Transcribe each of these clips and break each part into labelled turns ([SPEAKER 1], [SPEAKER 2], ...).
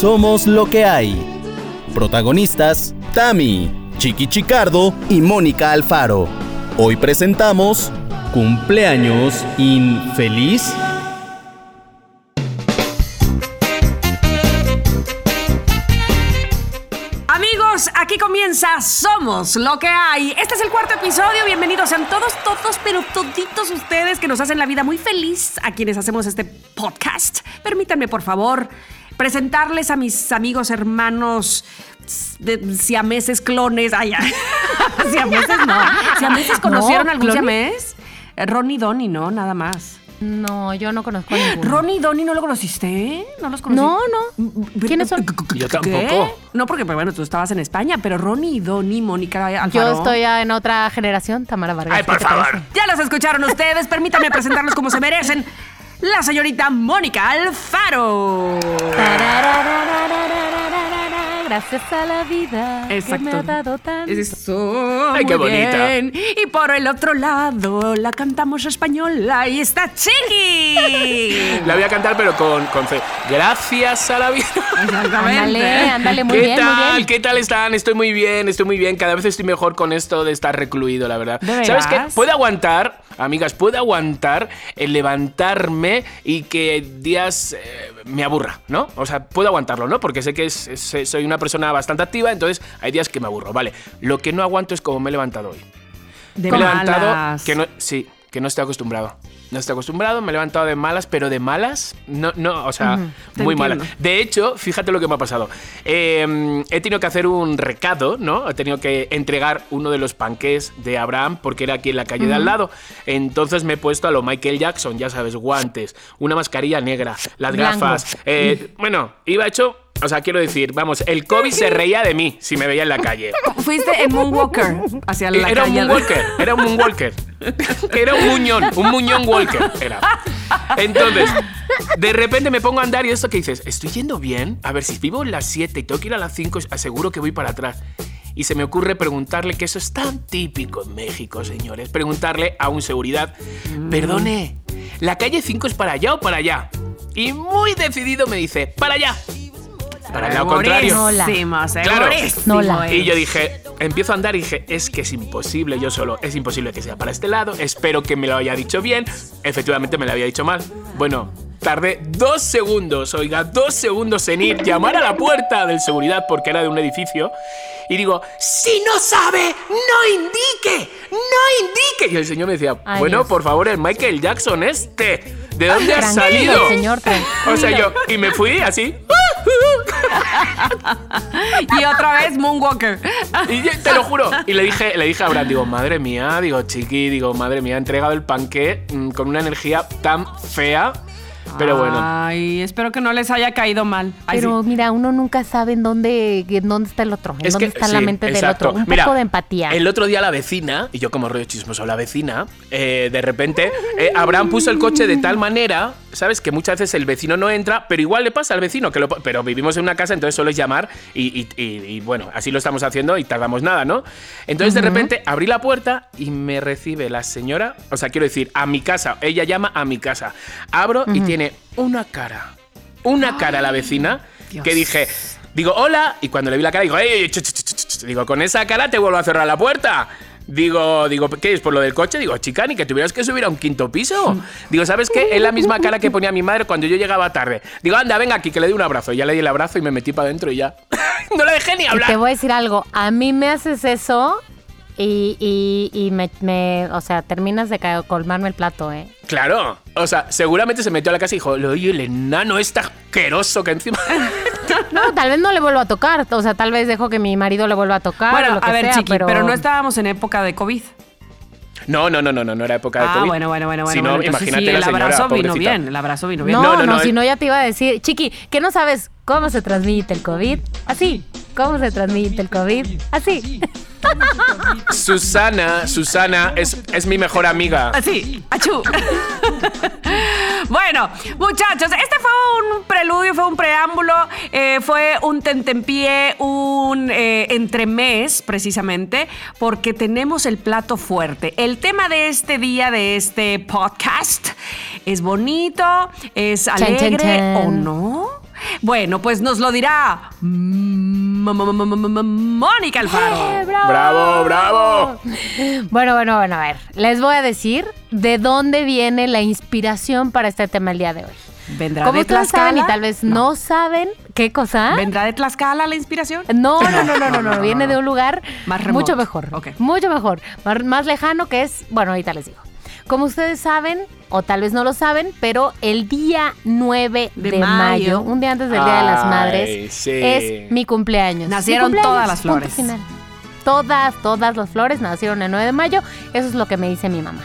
[SPEAKER 1] Somos lo que hay. Protagonistas, Tami, Chiqui Chicardo y Mónica Alfaro. Hoy presentamos Cumpleaños Infeliz.
[SPEAKER 2] Amigos, aquí comienza Somos lo que hay. Este es el cuarto episodio. Bienvenidos sean todos, todos, pero toditos ustedes que nos hacen la vida muy feliz a quienes hacemos este podcast. Permítanme, por favor, presentarles a mis amigos, hermanos, de siameses, clones. Ay, ya. siameses no. ¿Siameses conocieron
[SPEAKER 3] No,
[SPEAKER 2] algún
[SPEAKER 3] ¿clones?
[SPEAKER 2] siamés? Eh, Ronnie Donnie, no, nada más.
[SPEAKER 3] No, yo no conozco a ninguno.
[SPEAKER 2] Ronnie y Donnie no lo conociste, ¿no los conociste?
[SPEAKER 3] No, no. ¿Quiénes son?
[SPEAKER 4] Yo
[SPEAKER 2] ¿Qué?
[SPEAKER 4] tampoco.
[SPEAKER 2] No, porque pues, bueno, tú estabas en España, pero Ronnie y Donnie, Mónica
[SPEAKER 3] Yo
[SPEAKER 2] Alfaro.
[SPEAKER 3] estoy ya en otra generación, Tamara Vargas.
[SPEAKER 4] Ay, por favor.
[SPEAKER 2] Ya los escucharon ustedes, permítanme presentarlos como se merecen. La señorita Mónica Alfaro
[SPEAKER 3] gracias a la vida
[SPEAKER 2] Exacto.
[SPEAKER 3] que me ha dado tanto.
[SPEAKER 4] Ay, qué bonita.
[SPEAKER 2] Y por el otro lado la cantamos española y está Chiqui.
[SPEAKER 4] la voy a cantar pero con, con. Gracias a la vida. Exactamente.
[SPEAKER 3] Ándale, ándale, muy
[SPEAKER 4] ¿Qué tal? ¿Qué tal están? Estoy muy bien, estoy muy bien. Cada vez estoy mejor con esto de estar recluido, la verdad. ¿Sabes qué? Puedo aguantar, amigas, puedo aguantar el levantarme y que días... Eh, me aburra, ¿no? O sea, puedo aguantarlo, ¿no? Porque sé que es- es- soy una persona bastante activa, entonces hay días que me aburro, ¿vale? Lo que no aguanto es como me he levantado hoy.
[SPEAKER 2] De
[SPEAKER 4] me he levantado que no, sí, que no estoy acostumbrado. No estoy acostumbrado, me he levantado de malas, pero de malas, no, no, o sea, muy malas. De hecho, fíjate lo que me ha pasado. Eh, he tenido que hacer un recado, ¿no? He tenido que entregar uno de los panqués de Abraham porque era aquí en la calle de al lado. Entonces me he puesto a lo Michael Jackson, ya sabes, guantes, una mascarilla negra, las
[SPEAKER 3] Blanco.
[SPEAKER 4] gafas. eh, bueno, iba hecho, o sea, quiero decir, vamos, el COVID se reía de mí si me veía en la calle.
[SPEAKER 2] Fuiste en Moonwalker hacia la
[SPEAKER 4] Era un moonwalker, era un moonwalker. Era un muñón, un muñón walker. Era. Entonces, de repente me pongo a andar y esto que dices, estoy yendo bien. A ver, si vivo en las 7 y tengo que ir a las 5, aseguro que voy para atrás. Y se me ocurre preguntarle, que eso es tan típico en México, señores, preguntarle a un seguridad, perdone, ¿la calle 5 es para allá o para allá? Y muy decidido me dice, para allá. Para el lado contrario.
[SPEAKER 2] Segurísimo,
[SPEAKER 4] Claro.
[SPEAKER 2] segurísimo
[SPEAKER 3] No la-
[SPEAKER 2] es.
[SPEAKER 4] Y yo dije, empiezo a andar y dije, es que es imposible yo solo, es imposible que sea para este lado, espero que me lo haya dicho bien, efectivamente me lo había dicho mal. Bueno, tardé dos segundos, oiga, dos segundos en ir, llamar a la puerta del seguridad porque era de un edificio y digo, si no sabe, no indique, no indique. Y el señor me decía, bueno, por favor, el Michael Jackson este, ¿de dónde has
[SPEAKER 3] Tranquilo,
[SPEAKER 4] salido?
[SPEAKER 3] señor, tranquilo.
[SPEAKER 4] O sea, yo, y me fui así.
[SPEAKER 2] Y otra vez Moonwalker.
[SPEAKER 4] Y yo- te lo juro. Y le dije, le dije a Abraham, digo, madre mía, digo, chiqui, digo, madre mía, he entregado el panqué mm, con una energía tan fea. Pero bueno.
[SPEAKER 2] Ay, espero que no les haya caído mal. Ay,
[SPEAKER 3] Pero
[SPEAKER 2] sí.
[SPEAKER 3] mira, uno nunca sabe en dónde, en dónde está el otro, en
[SPEAKER 4] Es
[SPEAKER 3] dónde
[SPEAKER 4] que,
[SPEAKER 3] está la
[SPEAKER 4] sí,
[SPEAKER 3] mente
[SPEAKER 4] exacto.
[SPEAKER 3] del otro. Un
[SPEAKER 4] Mira,
[SPEAKER 3] poco de empatía.
[SPEAKER 4] El otro día la vecina, y yo como rollo chismoso, la vecina, eh, de repente, eh, Abraham puso el coche de tal manera, ¿sabes? Que muchas veces el vecino no entra, pero igual le pasa al vecino, que lo, pero vivimos en una casa, entonces solo es llamar y, y- y- y, bueno, así lo estamos haciendo y tardamos nada, ¿no? Entonces de repente abrí la puerta y me recibe la señora, o sea, quiero decir, a mi casa, ella llama a mi casa. Abro y tiene una cara, una cara la vecina,
[SPEAKER 2] Dios.
[SPEAKER 4] que dije, digo, hola, y cuando le vi la cara digo, ¡ey! ch, ch, ch, ch, ch", Digo, con esa cara te vuelvo a cerrar la puerta. Digo, digo, ¿qué es por lo del coche? Digo, chica, ni que tuvieras que subir a un quinto piso. Digo, ¿sabes qué? Es la misma cara que ponía mi madre cuando yo llegaba tarde. Digo, anda, venga aquí, que le di un abrazo. Y ya le di el abrazo y me metí para adentro y ya. no le dejé ni
[SPEAKER 3] Y te
[SPEAKER 4] hablar.
[SPEAKER 3] voy a decir algo. A mí me haces eso y, y, y me, me- o sea, terminas de colmarme el plato, ¿eh?
[SPEAKER 4] Claro. O sea, seguramente se metió a la casa y dijo, oye, el enano está asqueroso que encima.
[SPEAKER 3] No, tal vez no le vuelvo a tocar. O sea, tal vez dejo que mi marido le vuelva a tocar. o
[SPEAKER 2] Bueno,
[SPEAKER 3] lo que
[SPEAKER 2] a ver,
[SPEAKER 3] sea,
[SPEAKER 2] Chiqui, pero...
[SPEAKER 3] pero...
[SPEAKER 2] no estábamos en época de COVID.
[SPEAKER 4] No, no, no, no, no, no era época de
[SPEAKER 2] ah,
[SPEAKER 4] COVID.
[SPEAKER 2] bueno, bueno, bueno, bueno.
[SPEAKER 4] Si no,
[SPEAKER 2] bueno,
[SPEAKER 4] imagínate
[SPEAKER 2] sí,
[SPEAKER 4] la
[SPEAKER 2] el
[SPEAKER 4] señora,
[SPEAKER 2] abrazo vino
[SPEAKER 4] pobrecita.
[SPEAKER 2] bien, el abrazo vino bien.
[SPEAKER 3] No,
[SPEAKER 4] No,
[SPEAKER 3] no,
[SPEAKER 4] no, no,
[SPEAKER 3] si
[SPEAKER 4] eh.
[SPEAKER 3] no ya te iba a decir, Chiqui, que no sabes cómo se transmite el COVID. Así, ¿cómo se transmite el COVID? Así.
[SPEAKER 4] Susana, Susana es, es mi mejor amiga.
[SPEAKER 2] Así, achú. bueno, muchachos, este fue un preludio, fue un preámbulo, eh, fue un tentempié, un eh, entremés, precisamente, porque tenemos el plato fuerte. El tema de este día, de este podcast, es bonito, es
[SPEAKER 3] chan,
[SPEAKER 2] alegre
[SPEAKER 3] chan.
[SPEAKER 2] o no. Bueno, pues nos lo dirá Mónica Alfaro.
[SPEAKER 3] ¡Eh,
[SPEAKER 4] Bravo, bravo.
[SPEAKER 3] Bueno, bueno, bueno, a ver. Les voy a decir de dónde viene la inspiración para este tema el día de hoy.
[SPEAKER 2] ¿Vendrá
[SPEAKER 3] Como
[SPEAKER 2] de
[SPEAKER 3] ustedes saben y
[SPEAKER 2] Tlaxcala?
[SPEAKER 3] tal vez no, saben qué cosa.
[SPEAKER 2] ¿Vendrá de Tlaxcala la inspiración?
[SPEAKER 3] No, no, no, no, no, no, viene de un lugar
[SPEAKER 2] Más remoto.
[SPEAKER 3] mucho mejor.
[SPEAKER 2] Ok.
[SPEAKER 3] Mucho mejor. Más, más lejano que es, bueno, ahorita les digo. Como ustedes saben, o tal vez no lo saben, pero el día 9
[SPEAKER 2] De
[SPEAKER 3] de,
[SPEAKER 2] mayo.
[SPEAKER 3] mayo, un día antes del Día de las Madres,
[SPEAKER 4] sí.
[SPEAKER 3] es mi cumpleaños.
[SPEAKER 2] Nacieron
[SPEAKER 3] Mi cumpleaños,
[SPEAKER 2] todas las
[SPEAKER 3] punto
[SPEAKER 2] flores.
[SPEAKER 3] final. Todas, todas las flores nacieron el 9 de mayo. Eso es lo que me dice mi mamá.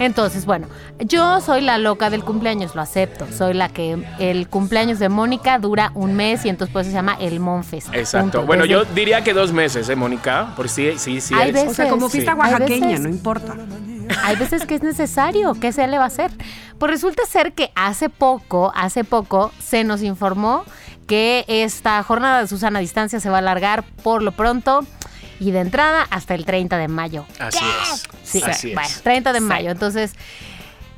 [SPEAKER 3] Entonces, bueno, yo soy la loca del cumpleaños, lo acepto. Soy la que el cumpleaños de Mónica dura un mes y entonces pues se llama el Monfest.
[SPEAKER 4] Exacto.
[SPEAKER 3] Punto.
[SPEAKER 4] Bueno,
[SPEAKER 3] Desde-
[SPEAKER 4] yo diría que dos meses, ¿eh, Mónica? Por sí, sí, sí.
[SPEAKER 3] Hay
[SPEAKER 4] es.
[SPEAKER 3] veces-
[SPEAKER 2] O sea, como fiesta oaxaqueña,
[SPEAKER 3] veces-
[SPEAKER 2] no importa.
[SPEAKER 3] Hay veces que es necesario, ¿qué se le va a hacer? Pues resulta ser que hace poco, hace poco, se nos informó que esta jornada de Susana a distancia se va a alargar por lo pronto y de entrada hasta el 30 de mayo.
[SPEAKER 4] Así es.
[SPEAKER 3] Sí,
[SPEAKER 4] Así
[SPEAKER 3] bueno,
[SPEAKER 4] es.
[SPEAKER 3] 30 de mayo. Entonces,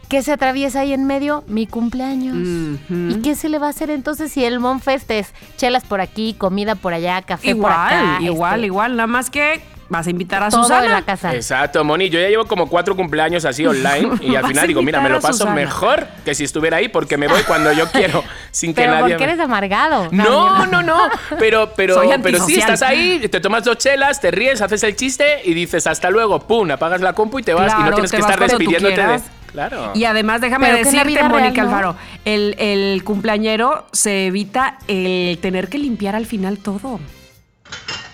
[SPEAKER 3] ¿qué se atraviesa ahí en medio? Mi cumpleaños. ¿Y qué se le va a hacer entonces si el Monfest es chelas por aquí, comida por allá, café por acá?
[SPEAKER 2] Igual, igual,
[SPEAKER 3] este,
[SPEAKER 2] igual. Nada más que vas a invitar a
[SPEAKER 3] todo
[SPEAKER 2] Susana.
[SPEAKER 3] en la casa.
[SPEAKER 4] Exacto, Moni. Yo ya llevo como cuatro cumpleaños así online y al final digo, mira, me lo paso
[SPEAKER 2] Susana.
[SPEAKER 4] mejor que si estuviera ahí porque me voy cuando yo quiero, sin que
[SPEAKER 3] Pero
[SPEAKER 4] nadie
[SPEAKER 3] porque
[SPEAKER 4] me-
[SPEAKER 3] eres amargado.
[SPEAKER 4] No, no, no. Pero, pero,
[SPEAKER 2] Soy
[SPEAKER 4] pero sí, estás ahí, te tomas dos chelas, te ríes, haces el chiste y dices hasta luego, pum, apagas la compu y te vas y no tienes que estar despidiéndote de. Claro.
[SPEAKER 2] Y además, déjame
[SPEAKER 3] Pero
[SPEAKER 2] decirte, Mónica
[SPEAKER 3] ¿no?
[SPEAKER 2] Alfaro, el, el cumpleañero se evita el tener que limpiar al final todo.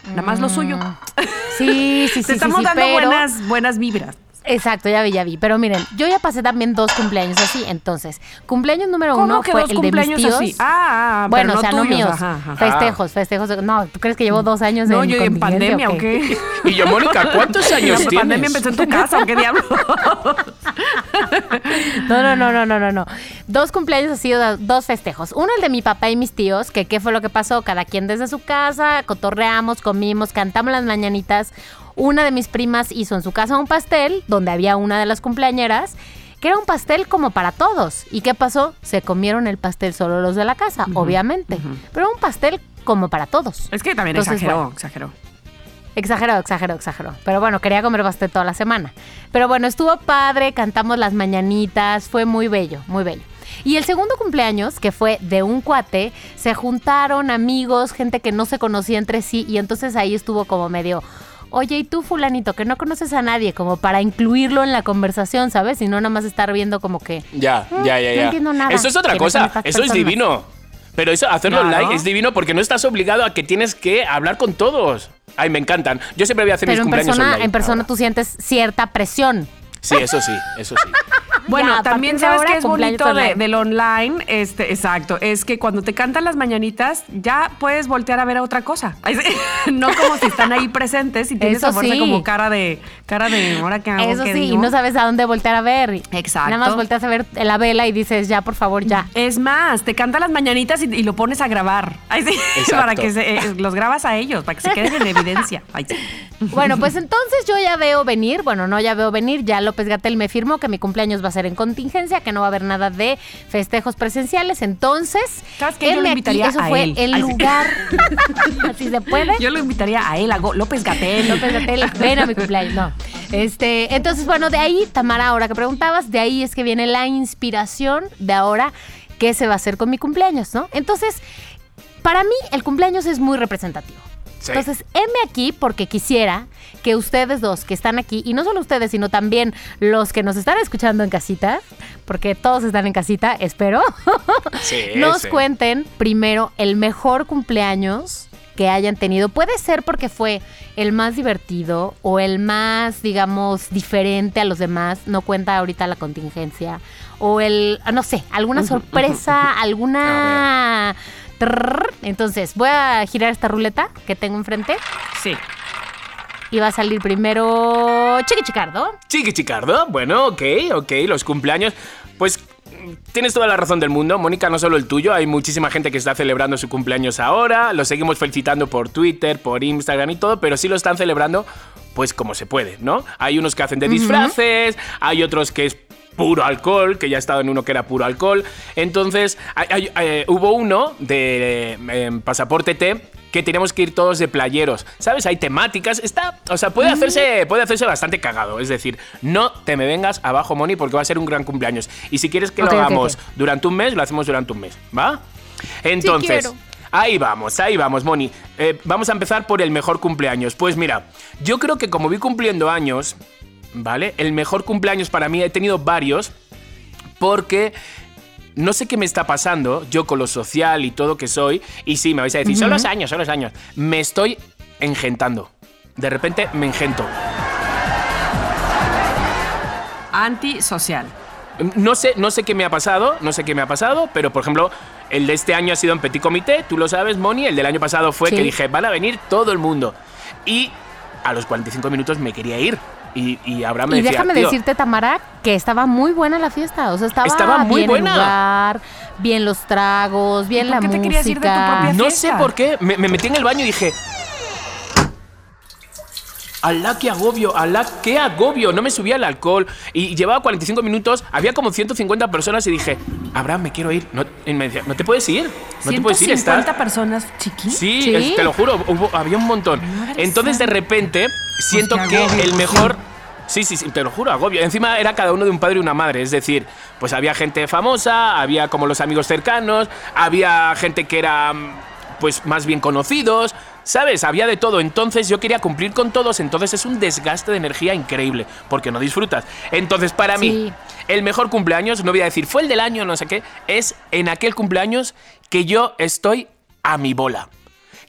[SPEAKER 2] Nada más lo suyo.
[SPEAKER 3] Sí, sí, sí.
[SPEAKER 2] Te estamos
[SPEAKER 3] sí,
[SPEAKER 2] dando
[SPEAKER 3] pero-
[SPEAKER 2] buenas, buenas vibras.
[SPEAKER 3] Exacto, ya vi, ya vi. Pero miren, yo ya pasé también dos cumpleaños así. Entonces, cumpleaños número
[SPEAKER 2] ¿Cómo
[SPEAKER 3] uno
[SPEAKER 2] que
[SPEAKER 3] fue
[SPEAKER 2] dos
[SPEAKER 3] el de mis tíos.
[SPEAKER 2] así? Ah, ah,
[SPEAKER 3] bueno,
[SPEAKER 2] pero
[SPEAKER 3] o sea,
[SPEAKER 2] no
[SPEAKER 3] míos.
[SPEAKER 2] ajá, ajá.
[SPEAKER 3] Festejos, festejos. de- No, ¿tú crees que llevo dos años
[SPEAKER 2] No,
[SPEAKER 3] en
[SPEAKER 2] yo en pandemia, ¿o qué?
[SPEAKER 4] Y yo, Mónica, ¿cuántos años tienes?
[SPEAKER 2] pandemia empezó en tu casa, ¿o qué diablo?
[SPEAKER 3] No, no, no, no, no, no, no. Dos cumpleaños sido dos festejos. Uno el de mi papá y mis tíos, que qué fue lo que pasó. Cada quien desde su casa, cotorreamos, comimos, cantamos las mañanitas. Una de mis primas hizo en su casa un pastel, donde había una de las cumpleañeras, que era un pastel como para todos. ¿Y qué pasó? Se comieron el pastel solo los de la casa, obviamente. Pero un pastel como para todos.
[SPEAKER 2] Es que también
[SPEAKER 3] Entonces,
[SPEAKER 2] exageró,
[SPEAKER 3] bueno.
[SPEAKER 2] exageró.
[SPEAKER 3] Exagerado, exagerado, exagerado. Pero bueno, quería comer pastel toda la semana. Pero bueno, estuvo padre, cantamos las mañanitas, fue muy bello, muy bello. Y el segundo cumpleaños, que fue de un cuate, se juntaron amigos, gente que no se conocía entre sí, y entonces ahí estuvo como medio, oye, ¿y tú fulanito, que no conoces a nadie? Como para incluirlo en la conversación, ¿sabes? Y no nada más estar viendo como que...
[SPEAKER 4] Ya,
[SPEAKER 3] "Mm,
[SPEAKER 4] ya, ya,
[SPEAKER 3] no
[SPEAKER 4] ya.
[SPEAKER 3] entiendo nada".
[SPEAKER 4] Eso es otra
[SPEAKER 3] ¿Quiénes son
[SPEAKER 4] cosa. Eso es divino. Pero eso, hacerlo
[SPEAKER 2] Claro.
[SPEAKER 4] online es divino porque no estás obligado a que tienes que hablar con todos. Ay, me encantan. Yo siempre voy a hacer
[SPEAKER 3] Pero
[SPEAKER 4] mis
[SPEAKER 3] en
[SPEAKER 4] cumpleaños
[SPEAKER 3] persona,
[SPEAKER 4] online
[SPEAKER 3] en persona
[SPEAKER 4] ahora.
[SPEAKER 3] tú sientes cierta presión.
[SPEAKER 4] Sí, eso sí, eso sí.
[SPEAKER 2] Bueno,
[SPEAKER 3] Ya,
[SPEAKER 2] también sabes
[SPEAKER 3] ahora,
[SPEAKER 2] que es bonito de- del online, este, exacto, es que cuando te cantan las mañanitas ya puedes voltear a ver a otra cosa. No como si están ahí presentes y tienes
[SPEAKER 3] Eso
[SPEAKER 2] a
[SPEAKER 3] sí.
[SPEAKER 2] como cara de cara de ahora que hago
[SPEAKER 3] Eso
[SPEAKER 2] ¿Qué
[SPEAKER 3] sí,
[SPEAKER 2] digo?".
[SPEAKER 3] y no sabes a dónde voltear a ver.
[SPEAKER 2] Exacto.
[SPEAKER 3] Nada más volteas a ver la vela y dices, ya, por favor, ya.
[SPEAKER 2] Es más, te canta las mañanitas y, y lo pones a grabar. Ay, sí, para que se, eh, los grabas a ellos, para que se queden en evidencia. Ay, sí.
[SPEAKER 3] Bueno, pues entonces yo ya veo venir, bueno, no ya veo venir, ya López Gatel me firmó que mi cumpleaños va a ser en contingencia, que no va a haber nada de festejos presenciales, entonces,
[SPEAKER 2] ¿Sabes qué? Yo lo
[SPEAKER 3] heme aquí,
[SPEAKER 2] invitaría
[SPEAKER 3] eso
[SPEAKER 2] a
[SPEAKER 3] fue
[SPEAKER 2] él.
[SPEAKER 3] el
[SPEAKER 2] Ay,
[SPEAKER 3] lugar, así se puede.
[SPEAKER 2] Yo lo invitaría a él, a López Gatel.
[SPEAKER 3] López Gatel, ven a mi cumpleaños. No. Este, entonces, bueno, de ahí, Tamara, ahora que preguntabas, de ahí es que viene la inspiración de ahora qué se va a hacer con mi cumpleaños, ¿no? Entonces, para mí, el cumpleaños es muy representativo.
[SPEAKER 4] Sí.
[SPEAKER 3] Entonces, heme aquí porque quisiera que ustedes dos que están aquí, y no solo ustedes, sino también los que nos están escuchando en casita, porque todos están en casita, espero,
[SPEAKER 4] Sí,
[SPEAKER 3] nos
[SPEAKER 4] sí.
[SPEAKER 3] cuenten primero el mejor cumpleaños que hayan tenido. Puede ser porque fue el más divertido o el más, digamos, diferente a los demás. No cuenta ahorita la contingencia. O el, no sé, alguna sorpresa, alguna... Entonces, voy a girar esta ruleta que tengo enfrente
[SPEAKER 2] Sí.
[SPEAKER 3] y va a salir primero Chiqui Chicardo.
[SPEAKER 4] Chiqui Chicardo, bueno, ok, ok, los cumpleaños. Pues mm, tienes toda la razón del mundo, Mónica, no solo el tuyo, hay muchísima gente que está celebrando su cumpleaños ahora, lo seguimos felicitando por Twitter, por Instagram y todo, pero sí lo están celebrando pues como se puede, ¿no? Hay unos que hacen de disfraces, hay otros que es puro alcohol, que ya he estado en uno que era puro alcohol. Entonces, hay- hay- eh, hubo uno de eh, Pasaporte T que teníamos que ir todos de playeros. ¿Sabes? Hay temáticas. Está, o sea, puede hacerse, puede hacerse bastante cagado. Es decir, no te me vengas abajo, Moni, porque va a ser un gran cumpleaños. Y si quieres que lo hagamos durante un mes, lo hacemos durante un mes. ¿Va? Entonces. Ahí vamos, ahí vamos, Moni. Eh, vamos a empezar por el mejor cumpleaños. Pues mira, yo creo que como vi cumpliendo años, ¿vale? El mejor cumpleaños para mí, he tenido varios, porque no sé qué me está pasando, yo con lo social y todo que soy, y sí, me vais a decir, son los años, son los años. Me estoy engentando. De repente me engento.
[SPEAKER 2] Antisocial.
[SPEAKER 4] No sé, no sé qué me ha pasado, no sé qué me ha pasado, pero por ejemplo, el de este año ha sido en Petit Comité, tú lo sabes, Moni, el del año pasado fue
[SPEAKER 3] Sí.
[SPEAKER 4] que dije, van a venir todo el mundo. Y a los 45 minutos me quería ir. Y, y Abraham me
[SPEAKER 3] Y
[SPEAKER 4] decía,
[SPEAKER 3] déjame
[SPEAKER 4] "Tío,
[SPEAKER 3] decirte, Tamara, que estaba muy buena la fiesta. O sea, estaba,
[SPEAKER 4] Estaba muy
[SPEAKER 3] bien
[SPEAKER 4] buena.
[SPEAKER 3] el lugar, bien los tragos, bien
[SPEAKER 2] ¿Y por
[SPEAKER 3] la
[SPEAKER 2] qué te
[SPEAKER 3] música.
[SPEAKER 2] querías ir de tu propia
[SPEAKER 4] No sé por qué, me, me metí en el baño y dije. Alá, qué agobio, alá, qué agobio. No me subía el alcohol. Y llevaba 45 minutos, había como 150 personas y dije, Abraham, me quiero ir. No, y me decía, no te puedes ir. No te puedes ir,
[SPEAKER 2] 150
[SPEAKER 4] estás.
[SPEAKER 2] personas, chiqui.
[SPEAKER 4] Sí,
[SPEAKER 3] Sí.
[SPEAKER 4] es- te lo juro, hubo- había un montón.
[SPEAKER 2] Madre
[SPEAKER 4] Entonces de repente siento
[SPEAKER 2] qué
[SPEAKER 4] que
[SPEAKER 2] agobio,
[SPEAKER 4] el
[SPEAKER 2] pues,
[SPEAKER 4] mejor... Sí, sí, sí, te lo juro, agobio. Encima era cada uno de un padre y una madre, es decir, pues había gente famosa, había como los amigos cercanos, había gente que era pues más bien conocidos, ¿sabes? Había de todo. Entonces yo quería cumplir con todos, entonces es un desgaste de energía increíble, porque no disfrutas. Entonces para mí, el mejor cumpleaños, no voy a decir fue el del año, no sé qué, es en aquel cumpleaños que yo estoy a mi bola.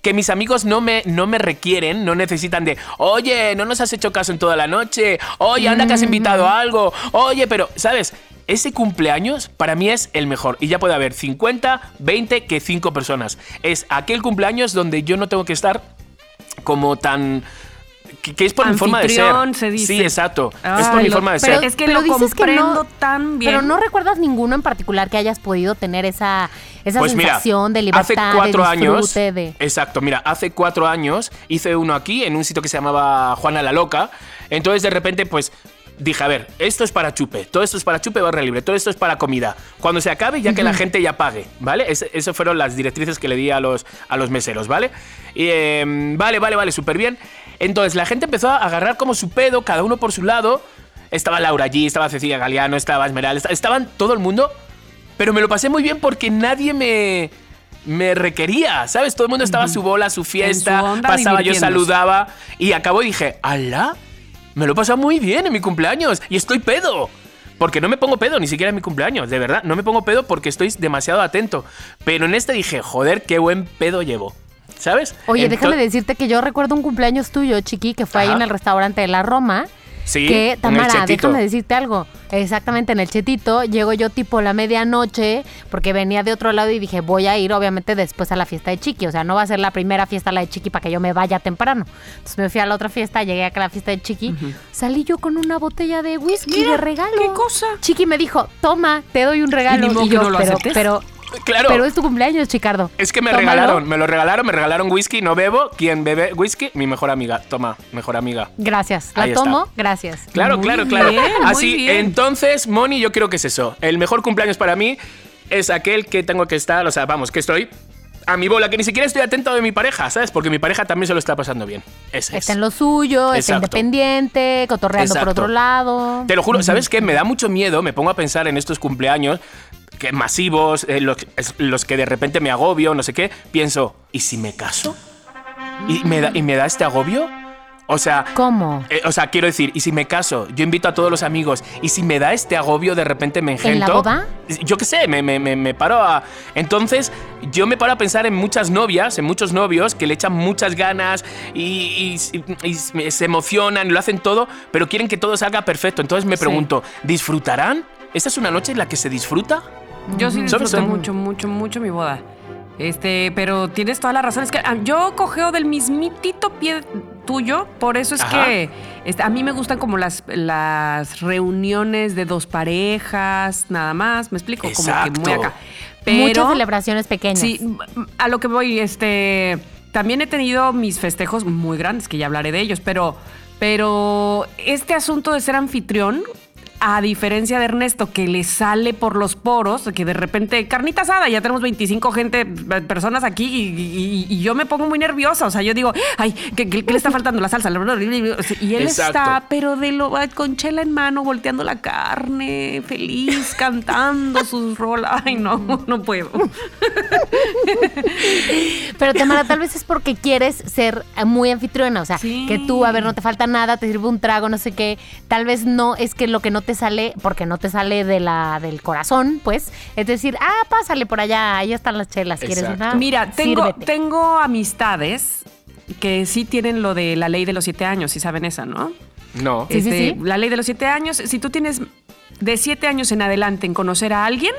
[SPEAKER 4] Que mis amigos no me, no me requieren, no necesitan de, oye, no nos has hecho caso en toda la noche, oye, anda que has invitado a algo, oye, pero, ¿sabes? Ese cumpleaños para mí es el mejor. Y ya puede haber 50, 20 que 5 personas. Es aquel cumpleaños donde yo no tengo que estar como tan... Que, que es por mi forma de ser.
[SPEAKER 2] Se dice.
[SPEAKER 4] Sí, exacto. es por mi forma de
[SPEAKER 2] pero
[SPEAKER 4] ser.
[SPEAKER 2] es que lo comprendo tan bien.
[SPEAKER 3] Pero no recuerdas ninguno en particular que hayas podido tener esa, esa
[SPEAKER 4] Pues mira,
[SPEAKER 3] sensación de libertad,
[SPEAKER 4] hace cuatro
[SPEAKER 3] de
[SPEAKER 4] años,
[SPEAKER 3] de...
[SPEAKER 4] exacto, mira, hace cuatro años hice uno aquí en un sitio que se llamaba Juana la Loca. Entonces de repente, pues dije, a ver, esto es para chupe, todo esto es para chupe barra libre, todo esto es para comida. Cuando se acabe, ya que la gente ya pague, ¿vale? Es- Esas fueron las directrices que le di a los, a los meseros, ¿vale? Y, em, vale, vale, vale, súper bien. Entonces la gente empezó a agarrar como su pedo, cada uno por su lado. Estaba Laura allí, estaba Cecilia Galeano, estaba Esmeralda, esta- estaban todo el mundo pero me lo pasé muy bien porque nadie me, me requería, ¿sabes? Todo el mundo estaba a su bola, a su fiesta,
[SPEAKER 2] su
[SPEAKER 4] pasaba, yo saludaba y acabó y dije, ¡Alá! Me lo he pasado muy bien en mi cumpleaños y estoy pedo. Porque no me pongo pedo, ni siquiera en mi cumpleaños, de verdad. No me pongo pedo porque estoy demasiado atento. Pero en este dije, joder, qué buen pedo llevo. ¿Sabes?
[SPEAKER 3] Oye, déjame decirte que yo recuerdo un cumpleaños tuyo, Chiqui, que fue ahí en el restaurante de la Roma.
[SPEAKER 4] Sí,
[SPEAKER 3] que
[SPEAKER 4] en el
[SPEAKER 3] Tamara, déjame decirte algo. Exactamente, en el chetito llego yo tipo la medianoche porque venía de otro lado y dije, voy a ir obviamente después a la fiesta de Chiqui. O sea, no va a ser la primera fiesta la de Chiqui para que yo me vaya temprano. Entonces me fui a la otra fiesta, llegué acá a la fiesta de Chiqui. Salí yo con una botella de whisky
[SPEAKER 2] Mira,
[SPEAKER 3] de regalo.
[SPEAKER 2] ¿qué cosa?
[SPEAKER 3] Chiqui me dijo, toma, te doy un regalo.
[SPEAKER 2] Y
[SPEAKER 3] yo,
[SPEAKER 2] no lo
[SPEAKER 3] pero, pero,
[SPEAKER 4] Claro.
[SPEAKER 3] pero es tu cumpleaños, Chicardo.
[SPEAKER 4] Es que me
[SPEAKER 3] Tómalo.
[SPEAKER 4] regalaron, me lo regalaron, me regalaron whisky, no bebo. ¿Quién bebe whisky? Mi mejor amiga. Toma, mejor amiga.
[SPEAKER 3] Gracias. La
[SPEAKER 4] Ahí está.
[SPEAKER 3] tomo, gracias.
[SPEAKER 4] Claro,
[SPEAKER 2] Muy
[SPEAKER 4] claro, claro.
[SPEAKER 2] bien,
[SPEAKER 4] Así,
[SPEAKER 2] bien.
[SPEAKER 4] entonces, Moni, yo creo que es eso. El mejor cumpleaños para mí es aquel que tengo que estar, o sea, vamos, que estoy a mi bola, que ni siquiera estoy atento de mi pareja, ¿sabes? Porque mi pareja también se lo está pasando bien. Ese es.
[SPEAKER 3] Está en lo suyo, está independiente, cotorreando por otro lado.
[SPEAKER 4] Te lo juro, ¿sabes qué? Me da mucho miedo, me pongo a pensar en estos cumpleaños que masivos, eh, los, los que de repente me agobio, no sé qué. Pienso, ¿y si me caso? ¿Y me da, y me da este agobio? O sea,
[SPEAKER 3] ¿Cómo?
[SPEAKER 4] Eh, o sea, quiero decir, ¿y si me caso? Yo invito a todos los amigos. ¿Y si me da este agobio, de repente me engento?
[SPEAKER 3] ¿En la boda?
[SPEAKER 4] Yo qué sé, me, me- me- me paro a... Entonces, yo me paro a pensar en muchas novias, en muchos novios que le echan muchas ganas y, y- y- y se emocionan, lo hacen todo, pero quieren que todo salga perfecto. Entonces me
[SPEAKER 3] Sí.
[SPEAKER 4] pregunto, ¿disfrutarán? ¿Esta es una noche en la que se disfruta?
[SPEAKER 2] Yo sí
[SPEAKER 4] ¿Sabes?
[SPEAKER 2] disfruto mucho, mucho, mucho mi boda. Este, pero tienes toda la razón. Es que ah, yo cogeo del mismitito pie tuyo, por eso es
[SPEAKER 4] Ajá.
[SPEAKER 2] que este, a mí me gustan como las, las reuniones de dos parejas, nada más. Me explico, como que muy acá. Pero
[SPEAKER 3] Muchas celebraciones pequeñas.
[SPEAKER 2] Sí, a lo que voy, este. También he tenido mis festejos muy grandes, que ya hablaré de ellos, pero. Pero este asunto de ser anfitrión a diferencia de Ernesto, que le sale por los poros, que de repente, carnita asada, ya tenemos 25 gente, personas aquí y, y- y yo me pongo muy nerviosa. O sea, yo digo, ay, ¿qué, qué- qué le está faltando la salsa? Y él
[SPEAKER 4] Exacto.
[SPEAKER 2] está, pero de lo con chela en mano, volteando la carne, feliz, cantando sus rolas. Ay, no, no puedo.
[SPEAKER 3] Pero Tamara, tal vez es porque quieres ser eh, muy anfitriona, o sea,
[SPEAKER 2] Sí.
[SPEAKER 3] que tú, a ver, no te falta nada, te sirve un trago, no sé qué. Tal vez no es que lo que no te sale, porque no te sale de la, del corazón, pues, es decir, ah, pásale por allá, ahí están las chelas, ¿quieres
[SPEAKER 4] Exacto.
[SPEAKER 3] una?
[SPEAKER 2] Mira, tengo,
[SPEAKER 3] Sírvete.
[SPEAKER 2] tengo amistades que sí tienen lo de la ley de los siete años, si saben esa, ¿no?
[SPEAKER 4] No.
[SPEAKER 3] Sí, sí,
[SPEAKER 2] Este,
[SPEAKER 3] sí.
[SPEAKER 2] La ley de los siete años, si tú tienes de siete años en adelante en conocer a alguien,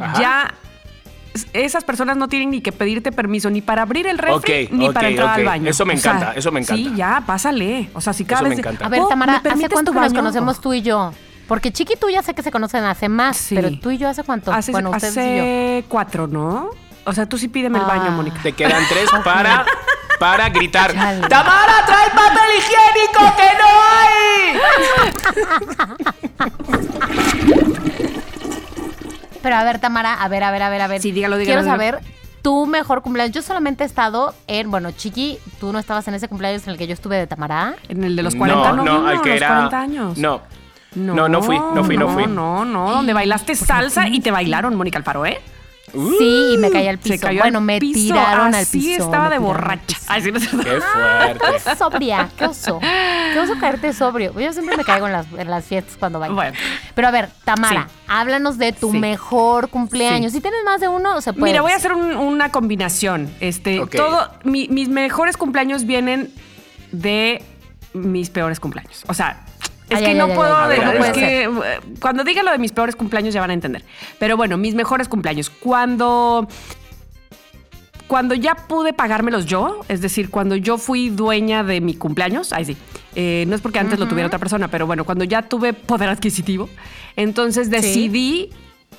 [SPEAKER 4] Ajá.
[SPEAKER 2] ya esas personas no tienen ni que pedirte permiso ni para abrir el refri ni para entrar al baño.
[SPEAKER 4] Eso me
[SPEAKER 2] O sea,
[SPEAKER 4] encanta, eso me encanta.
[SPEAKER 2] Sí, ya, pásale. O sea, si cada
[SPEAKER 4] Eso me
[SPEAKER 2] vez...
[SPEAKER 4] encanta.
[SPEAKER 3] A ver, Tamara,
[SPEAKER 2] ¿me
[SPEAKER 3] ¿hace cuánto que nos conocemos tú y yo? Porque Chiqui y tú ya sé que se conocen hace más,
[SPEAKER 2] Sí.
[SPEAKER 3] pero tú y yo hace cuánto?
[SPEAKER 2] Hace,
[SPEAKER 3] bueno, ustedes y yo.
[SPEAKER 2] hace cuatro, ¿no? O sea, tú sí pídeme el baño,
[SPEAKER 3] Ah.
[SPEAKER 2] Mónica.
[SPEAKER 4] Te quedan tres para, para gritar.
[SPEAKER 3] Chale.
[SPEAKER 4] ¡Tamara, trae papel higiénico que no hay!
[SPEAKER 3] Pero a ver, Tamara, a ver, a ver, a ver, a ver.
[SPEAKER 2] Sí, dígalo, dígalo,
[SPEAKER 3] Quiero
[SPEAKER 2] dígalo.
[SPEAKER 3] saber tu mejor cumpleaños. Yo solamente he estado en, bueno, Chiqui, tú no estabas en ese cumpleaños en el que yo estuve de Tamará.
[SPEAKER 2] En el de los 40, no,
[SPEAKER 4] no, no,
[SPEAKER 2] vino,
[SPEAKER 4] al que
[SPEAKER 2] los
[SPEAKER 4] era.
[SPEAKER 2] 40 años.
[SPEAKER 4] No. No, no fui, no fui, no fui.
[SPEAKER 2] No, no, donde bailaste salsa y te bailaron, Mónica Alfaro, ¿eh?
[SPEAKER 3] Sí, y me caí al piso.
[SPEAKER 2] Se cayó
[SPEAKER 3] bueno,
[SPEAKER 2] al
[SPEAKER 3] me
[SPEAKER 2] piso,
[SPEAKER 3] tiraron al piso.
[SPEAKER 2] estaba
[SPEAKER 3] me
[SPEAKER 2] de borracha. Ay, sí, no sé.
[SPEAKER 4] ¡Qué fuerte!
[SPEAKER 3] Qué sobria, qué oso. Qué oso caerte sobrio. Yo siempre me caigo en las, en las fiestas cuando bailo.
[SPEAKER 2] Bueno.
[SPEAKER 3] Pero a ver, Tamara,
[SPEAKER 2] Sí.
[SPEAKER 3] háblanos de tu
[SPEAKER 2] Sí.
[SPEAKER 3] mejor cumpleaños.
[SPEAKER 2] Sí.
[SPEAKER 3] Si tienes más de uno, se puede.
[SPEAKER 2] Mira, voy a hacer un- una combinación. Este,
[SPEAKER 4] Ok.
[SPEAKER 2] todo, mi- mis mejores cumpleaños vienen de mis peores cumpleaños. O sea, es
[SPEAKER 3] Ay,
[SPEAKER 2] que
[SPEAKER 3] ay,
[SPEAKER 2] no
[SPEAKER 3] ay,
[SPEAKER 2] puedo.
[SPEAKER 4] A ver,
[SPEAKER 2] es que cuando diga lo de mis peores cumpleaños ya van a entender. Pero bueno, mis mejores cumpleaños. Cuando cuando ya pude pagármelos yo, es decir, cuando yo fui dueña de mi cumpleaños, ahí sí. Eh, no es porque antes lo tuviera otra persona, pero bueno, cuando ya tuve poder adquisitivo, entonces decidí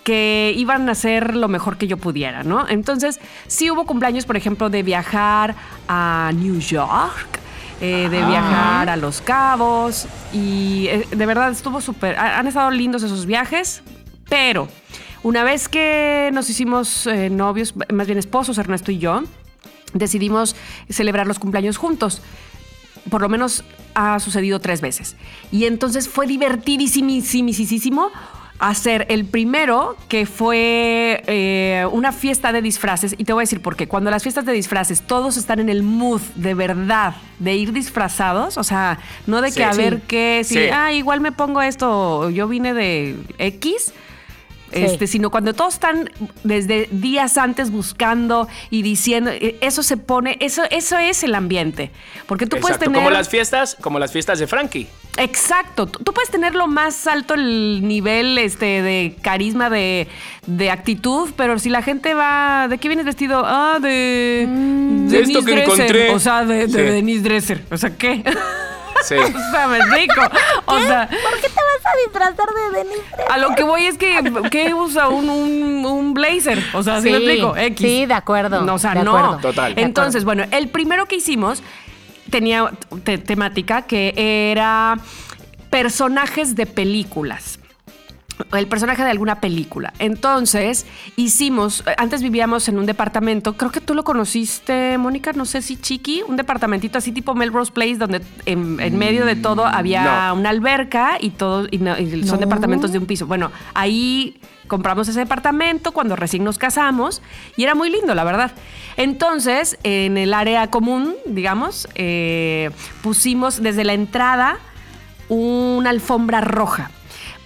[SPEAKER 2] que iban a hacer lo mejor que yo pudiera, ¿no? Entonces, sí hubo cumpleaños, por ejemplo, de viajar a New York, eh, de viajar a Los Cabos, y eh, de verdad estuvo súper, ha- han estado lindos esos viajes, pero una vez que nos hicimos eh, novios, más bien esposos, Ernesto y yo, decidimos celebrar los cumpleaños juntos. Por lo menos ha sucedido tres veces. Y entonces fue divertidísimo hacer el primero, que fue eh, una fiesta de disfraces. Y te voy a decir por qué. Cuando las fiestas de disfraces todos están en el mood de verdad de ir disfrazados, o sea, no de que
[SPEAKER 4] Sí.
[SPEAKER 2] a ver
[SPEAKER 4] Sí.
[SPEAKER 2] qué, si,
[SPEAKER 4] Sí.
[SPEAKER 2] ah, igual me pongo esto, yo vine de X. Este, sino cuando todos están desde días antes buscando y diciendo, eh, eso se pone, eso, eso es el ambiente. Porque tú puedes tener.
[SPEAKER 4] como las fiestas, como las fiestas de Frankie.
[SPEAKER 2] Exacto. Tú, puedes tener lo más alto el nivel este, de carisma, de, de actitud, pero si la gente va. ¿De qué vienes vestido? Ah, de.
[SPEAKER 4] De esto que
[SPEAKER 2] Dresser.
[SPEAKER 4] encontré.
[SPEAKER 2] O sea, de, de
[SPEAKER 4] Sí.
[SPEAKER 2] Denise Dresser. O sea, ¿qué?
[SPEAKER 4] Sí.
[SPEAKER 2] o sea, me explico. O sea.
[SPEAKER 3] ¿Por qué te vas a disfrazar de Denise?
[SPEAKER 2] A lo que voy es que, ¿qué usa un, un, un blazer? O sea, ¿sí, me
[SPEAKER 3] Sí,
[SPEAKER 2] explico? X.
[SPEAKER 3] sí, de acuerdo,
[SPEAKER 2] No, o sea,
[SPEAKER 3] de
[SPEAKER 2] no.
[SPEAKER 3] acuerdo.
[SPEAKER 4] Total.
[SPEAKER 2] Entonces, bueno, el primero que hicimos tenía te- temática que era personajes de películas. El personaje de alguna película. Entonces, hicimos, antes vivíamos en un departamento, creo que tú lo conociste, Mónica, no sé si chiqui, un departamentito así tipo Melrose Place, donde en, en medio de todo había
[SPEAKER 4] No.
[SPEAKER 2] una alberca y todo, y no- y son
[SPEAKER 3] No.
[SPEAKER 2] departamentos de un piso. Bueno, ahí compramos ese departamento cuando recién nos casamos y era muy lindo, la verdad. Entonces, en el área común, digamos, eh, pusimos desde la entrada una alfombra roja.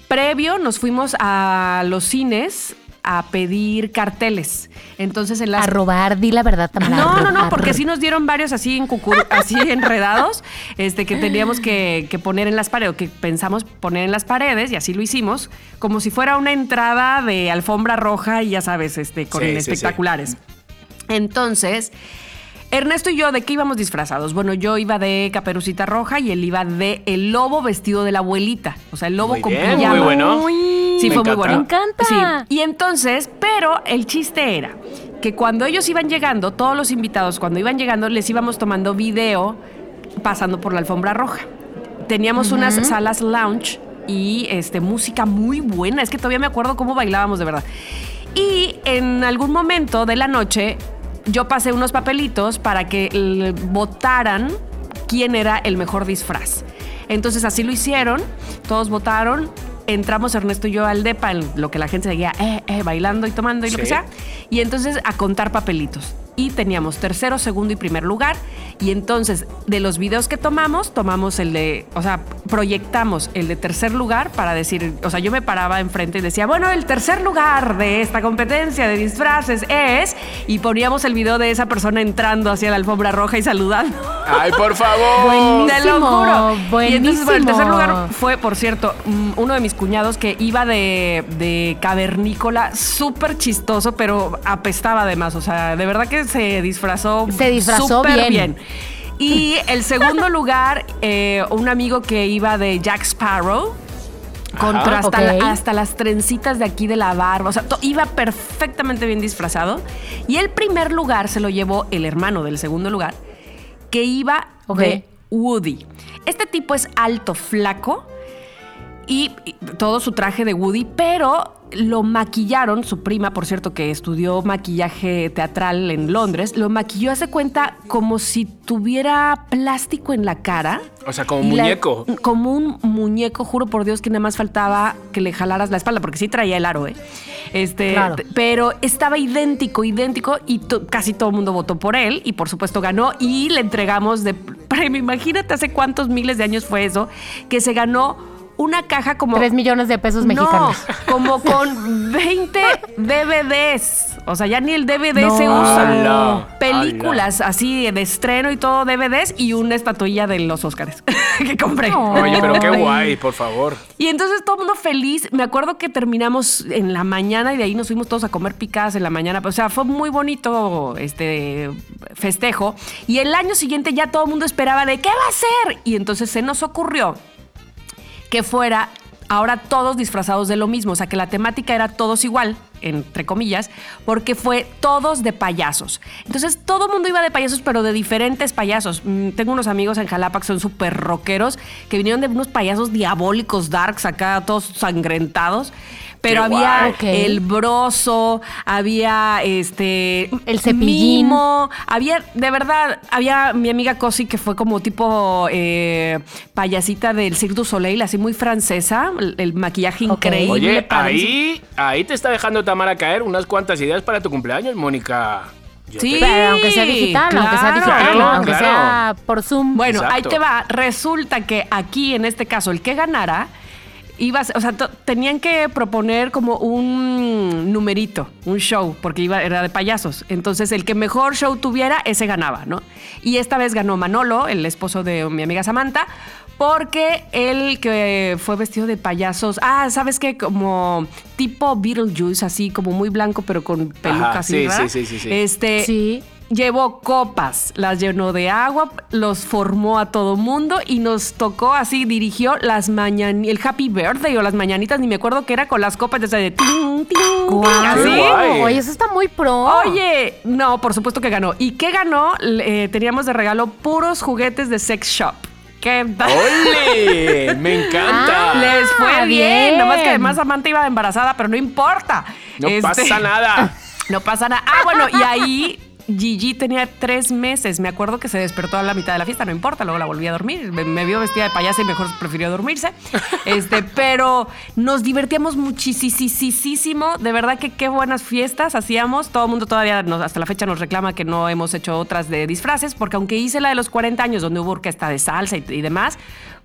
[SPEAKER 2] Previo nos fuimos a los cines a pedir carteles. Entonces en las
[SPEAKER 3] A robar, di la verdad, Tamara.
[SPEAKER 2] no, no, no, porque sí nos dieron varios así en cucur- así enredados, este que teníamos que, que poner en las paredes, o que pensamos poner en las paredes, y así lo hicimos, como si fuera una entrada de alfombra roja y ya sabes, este, con
[SPEAKER 4] Sí, sí, sí.
[SPEAKER 2] espectaculares. Entonces, Ernesto y yo, ¿de qué íbamos disfrazados? Bueno, yo iba de caperucita roja y él iba de el lobo vestido de la abuelita. O sea, el lobo
[SPEAKER 4] Muy
[SPEAKER 2] con
[SPEAKER 4] bien,
[SPEAKER 2] pijama.
[SPEAKER 4] muy bueno.
[SPEAKER 2] Sí,
[SPEAKER 4] Me
[SPEAKER 2] fue muy bueno.
[SPEAKER 3] Me encanta.
[SPEAKER 2] Sí. Y entonces, pero el chiste era que cuando ellos iban llegando, todos los invitados, cuando iban llegando, les íbamos tomando video pasando por la alfombra roja. Teníamos unas salas lounge y este, música muy buena. Es que todavía me acuerdo cómo bailábamos de verdad. Y en algún momento de la noche yo pasé unos papelitos para que votaran quién era el mejor disfraz. Entonces así lo hicieron, todos votaron, entramos Ernesto y yo al DEPA, en lo que la gente seguía eh, eh, bailando y tomando y lo que sea, y entonces a contar papelitos. Y teníamos tercero, segundo y primer lugar. Y entonces, de los videos que tomamos, tomamos el de, o sea, proyectamos el de tercer lugar para decir, o sea, yo me paraba enfrente y decía, bueno, el tercer lugar de esta competencia de disfraces es, y poníamos el video de esa persona entrando hacia la alfombra roja y saludando.
[SPEAKER 4] ¡Ay, por favor!
[SPEAKER 2] Te lo juro. Y entonces, bueno, el tercer
[SPEAKER 3] buenísimo.
[SPEAKER 2] lugar fue, por cierto, uno de mis cuñados que iba de, de cavernícola, súper chistoso, pero apestaba además. O sea, de verdad que se disfrazó.
[SPEAKER 3] Se disfrazó
[SPEAKER 2] súper
[SPEAKER 3] bien.
[SPEAKER 2] Y el segundo lugar, eh, un amigo que iba de Jack Sparrow. Contra
[SPEAKER 3] Ajá.
[SPEAKER 2] hasta, la- hasta las trencitas de aquí de la barba. O sea, to- iba perfectamente bien disfrazado. Y el primer lugar se lo llevó el hermano del segundo lugar, que iba de Woody. Este tipo es alto, flaco y y todo su traje de Woody, pero lo maquillaron, su prima, por cierto, que estudió maquillaje teatral en Londres, lo maquilló, hace cuenta, como si tuviera plástico en la cara.
[SPEAKER 4] O sea, como
[SPEAKER 2] la-
[SPEAKER 4] muñeco.
[SPEAKER 2] como un muñeco, juro por Dios que nada más faltaba que le jalaras la espalda, porque sí traía el aro, ¿eh? Este,
[SPEAKER 3] Claro.
[SPEAKER 2] pero estaba idéntico, idéntico, y to- casi todo el mundo votó por él, y por supuesto ganó, y le entregamos de premio. Imagínate hace cuántos miles de años fue eso, que se ganó una caja como.
[SPEAKER 3] 3 millones de pesos mexicanos.
[SPEAKER 2] No, como con 20 DVDs. O sea, ya ni el DVD se usa.
[SPEAKER 4] Ala,
[SPEAKER 2] Películas así de estreno y todo DVDs y una estatuilla de los Óscares que compré.
[SPEAKER 3] No.
[SPEAKER 4] Oye, pero qué
[SPEAKER 3] Ay.
[SPEAKER 4] guay, por favor.
[SPEAKER 2] Y entonces todo el mundo feliz. Me acuerdo que terminamos en la mañana y de ahí nos fuimos todos a comer picadas en la mañana. O sea, fue muy bonito este festejo. Y el año siguiente ya todo el mundo esperaba de qué va a ser. Y entonces se nos ocurrió que fuera ahora todos disfrazados de lo mismo, o sea que la temática era todos igual, entre comillas, porque fue todos de payasos. Entonces todo el mundo iba de payasos, pero de diferentes payasos. Mm, Tengo unos amigos en Jalapa que son súper rockeros, que vinieron de unos payasos diabólicos, darks, acá todos sangrentados. Pero
[SPEAKER 4] Qué
[SPEAKER 2] había
[SPEAKER 4] guay.
[SPEAKER 2] El broso, había este
[SPEAKER 3] El cepillín.
[SPEAKER 2] mimo, había, de verdad, había mi amiga Cosi que fue como tipo eh, payasita del Cirque du Soleil, así muy francesa, el, el maquillaje increíble.
[SPEAKER 4] Oye, ahí, ahí te está dejando Tamara caer unas cuantas ideas para tu cumpleaños, Mónica. Yo
[SPEAKER 2] Sí.
[SPEAKER 4] te-
[SPEAKER 3] Pero aunque sea digital, aunque sea digital,
[SPEAKER 4] claro,
[SPEAKER 3] aunque
[SPEAKER 4] claro.
[SPEAKER 3] sea por Zoom.
[SPEAKER 2] Bueno, ahí te va. Resulta que aquí, en este caso, el que ganara, iba a ser- o sea, tenían que proponer como un numerito, un show, porque iba, era de payasos. Entonces, el que mejor show tuviera, ese ganaba, ¿no? Y esta vez ganó Manolo, el esposo de mi amiga Samantha, porque él que fue vestido de payasos, ah, ¿sabes qué? Como tipo Beetlejuice, así como muy blanco, pero con pelucas
[SPEAKER 4] sí,
[SPEAKER 2] raras.
[SPEAKER 4] sí, sí, sí, sí.
[SPEAKER 2] Este,
[SPEAKER 3] Sí.
[SPEAKER 2] Llevó copas, las llenó de agua, los formó a todo mundo y nos tocó así, dirigió las mañan el Happy Birthday o las mañanitas, ni me acuerdo que era con las copas de, esa de ting, así.
[SPEAKER 3] Oye, eso está muy pro.
[SPEAKER 2] Oye, no, por supuesto que ganó. ¿Y qué ganó? Eh, teníamos de regalo puros juguetes de sex shop. ¿Qué
[SPEAKER 4] ¡Ole! ¡Me encanta!
[SPEAKER 3] Ah,
[SPEAKER 2] Les fue bien.
[SPEAKER 3] bien.
[SPEAKER 2] Nomás que además Samantha iba embarazada, pero no importa.
[SPEAKER 4] no
[SPEAKER 2] Este-
[SPEAKER 4] pasa nada.
[SPEAKER 2] No pasa nada. Ah, bueno, y ahí Gigi tenía tres meses. Me acuerdo que se despertó a la mitad de la fiesta, no importa, luego la volví a dormir. Me, me vio vestida de payasa y mejor prefirió dormirse. Este, pero nos divertíamos muchísimo. De verdad que qué buenas fiestas hacíamos. Todo el mundo todavía, nos- hasta la fecha, nos reclama que no hemos hecho otras de disfraces, porque aunque hice la de los 40 años, donde hubo orquesta de salsa y, y demás,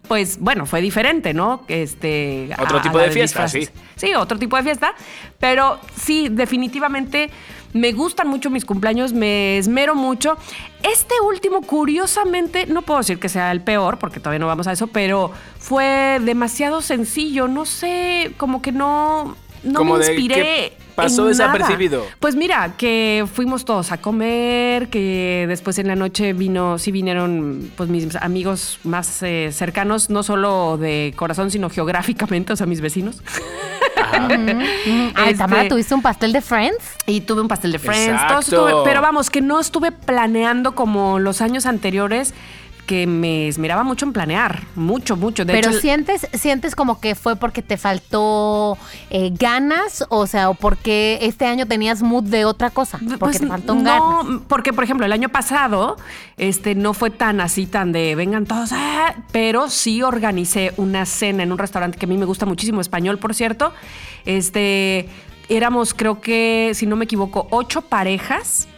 [SPEAKER 2] pues bueno, fue diferente, ¿no? Este,
[SPEAKER 4] Otro tipo de fiesta,
[SPEAKER 2] disfraces. Sí, otro tipo de fiesta. Pero sí, definitivamente me gustan mucho mis cumpleaños, me esmero mucho. Este último, curiosamente, no puedo decir que sea el peor, porque todavía no vamos a eso, pero fue demasiado sencillo. No sé, como que no, no
[SPEAKER 4] Como
[SPEAKER 2] me inspiré.
[SPEAKER 4] Pasó desapercibido.
[SPEAKER 2] Pues mira, que fuimos todos a comer, que después en la noche vino, sí vinieron pues mis amigos más eh, cercanos, no solo de corazón, sino geográficamente, o sea, mis vecinos.
[SPEAKER 3] Ay,
[SPEAKER 2] Este-
[SPEAKER 3] Tamara, ¿tuviste un pastel de Friends?
[SPEAKER 2] Y tuve un pastel de Friends. todo eso pero vamos, que no estuve planeando como los años anteriores. Que me esmeraba mucho en planear, mucho, mucho. De
[SPEAKER 3] Pero
[SPEAKER 2] hecho,
[SPEAKER 3] sientes, sientes como que fue porque te faltó eh, ganas, o sea, o porque este año tenías mood de otra cosa, porque
[SPEAKER 2] Pues
[SPEAKER 3] te faltó
[SPEAKER 2] no,
[SPEAKER 3] ganas.
[SPEAKER 2] porque por ejemplo el año pasado este no fue tan así tan de vengan todos, ah, pero sí organicé una cena en un restaurante que a mí me gusta muchísimo español, por cierto. Este éramos creo que si no me equivoco ocho parejas.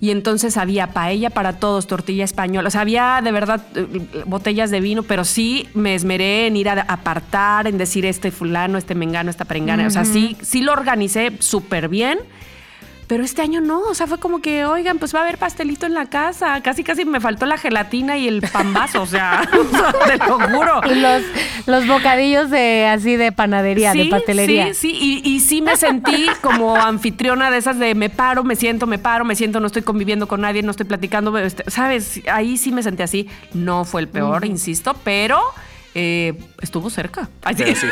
[SPEAKER 2] Y entonces había paella para todos, tortilla española. O sea, había de verdad eh, botellas de vino, pero sí me esmeré en ir a apartar, en decir este fulano, este mengano, esta perengana. O sea, sí, sí lo organicé súper bien. Pero este año no, o sea, fue como que, oigan, pues va a haber pastelito en la casa. Casi, casi me faltó la gelatina y el pambazo, o sea, te lo juro.
[SPEAKER 3] Y los, los bocadillos de así de panadería, de pastelería.
[SPEAKER 2] Sí, sí, y, y sí me sentí como anfitriona de esas de me paro, me siento, me paro, me siento, no estoy conviviendo con nadie, no estoy platicando, este, ¿sabes? Ahí sí me sentí así. No fue el peor, insisto, pero eh, estuvo cerca. Ay, sí.
[SPEAKER 4] Pero sí.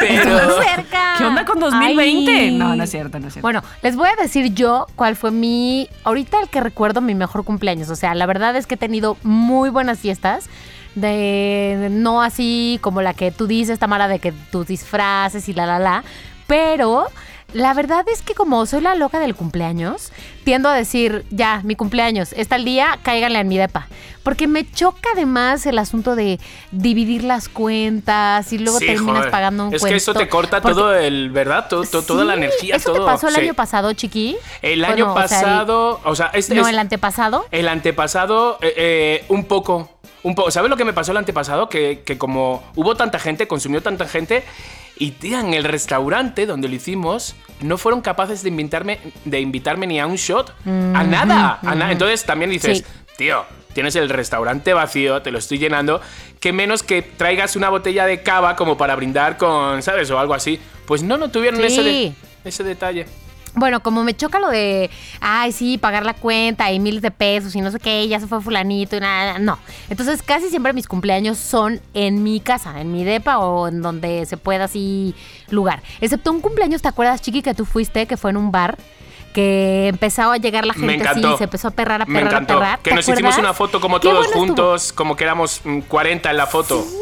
[SPEAKER 3] Estuvo cerca.
[SPEAKER 2] ¿Qué onda con 2020?
[SPEAKER 3] Ay.
[SPEAKER 2] No, no es cierto, no es cierto.
[SPEAKER 3] Bueno, les voy a decir yo cuál fue mi, ahorita el que recuerdo mi mejor cumpleaños. O sea, la verdad es que he tenido muy buenas fiestas. De no así como la que tú dices, Tamara, de que tus disfraces y la la la. Pero la verdad es que como soy la loca del cumpleaños, tiendo a decir, ya, mi cumpleaños, está el día, cáiganle en mi depa. Porque me choca además el asunto de dividir las cuentas y luego
[SPEAKER 4] Sí,
[SPEAKER 3] terminas
[SPEAKER 4] joder.
[SPEAKER 3] pagando un
[SPEAKER 4] Es
[SPEAKER 3] cuento.
[SPEAKER 4] que eso te corta
[SPEAKER 3] Porque-
[SPEAKER 4] todo el, ¿verdad? Todo- todo- toda la energía,
[SPEAKER 3] ¿Eso
[SPEAKER 4] todo.
[SPEAKER 3] te pasó el
[SPEAKER 4] Sí.
[SPEAKER 3] año pasado, Chiqui?
[SPEAKER 4] El
[SPEAKER 3] Bueno,
[SPEAKER 4] año
[SPEAKER 3] o sea, el-
[SPEAKER 4] pasado, o sea, este
[SPEAKER 3] no,
[SPEAKER 4] es-
[SPEAKER 3] el antepasado.
[SPEAKER 4] El antepasado, eh, eh, un poco. Un poco. ¿Sabes lo que me pasó el antepasado? Que, que como hubo tanta gente, consumió tanta gente, y tía, en el restaurante donde lo hicimos, no fueron capaces de invitarme, de invitarme ni a un shot. a nada. a na- Entonces también dices,
[SPEAKER 3] Sí.
[SPEAKER 4] tío, tienes el restaurante vacío, te lo estoy llenando, que menos que traigas una botella de cava como para brindar con, ¿sabes? O algo así. Pues no, no tuvieron ese, de- ese detalle.
[SPEAKER 3] Bueno, como me choca lo de, ay, sí, pagar la cuenta y miles de pesos y no sé qué, ya se fue fulanito y nada, no. Entonces casi siempre mis cumpleaños son en mi casa, en mi depa o en donde se pueda así lugar. Excepto un cumpleaños, ¿te acuerdas, Chiqui, que tú fuiste, que fue en un bar? Que empezaba a llegar la
[SPEAKER 4] Me
[SPEAKER 3] gente así, se empezó a perrar, a
[SPEAKER 4] Me
[SPEAKER 3] perrar, a
[SPEAKER 4] encantó.
[SPEAKER 3] perrar.
[SPEAKER 4] Que
[SPEAKER 3] ¿Te
[SPEAKER 4] nos hicimos una foto como todos
[SPEAKER 3] estuvo.
[SPEAKER 4] juntos, como que éramos mm, 40 en la foto. Sí,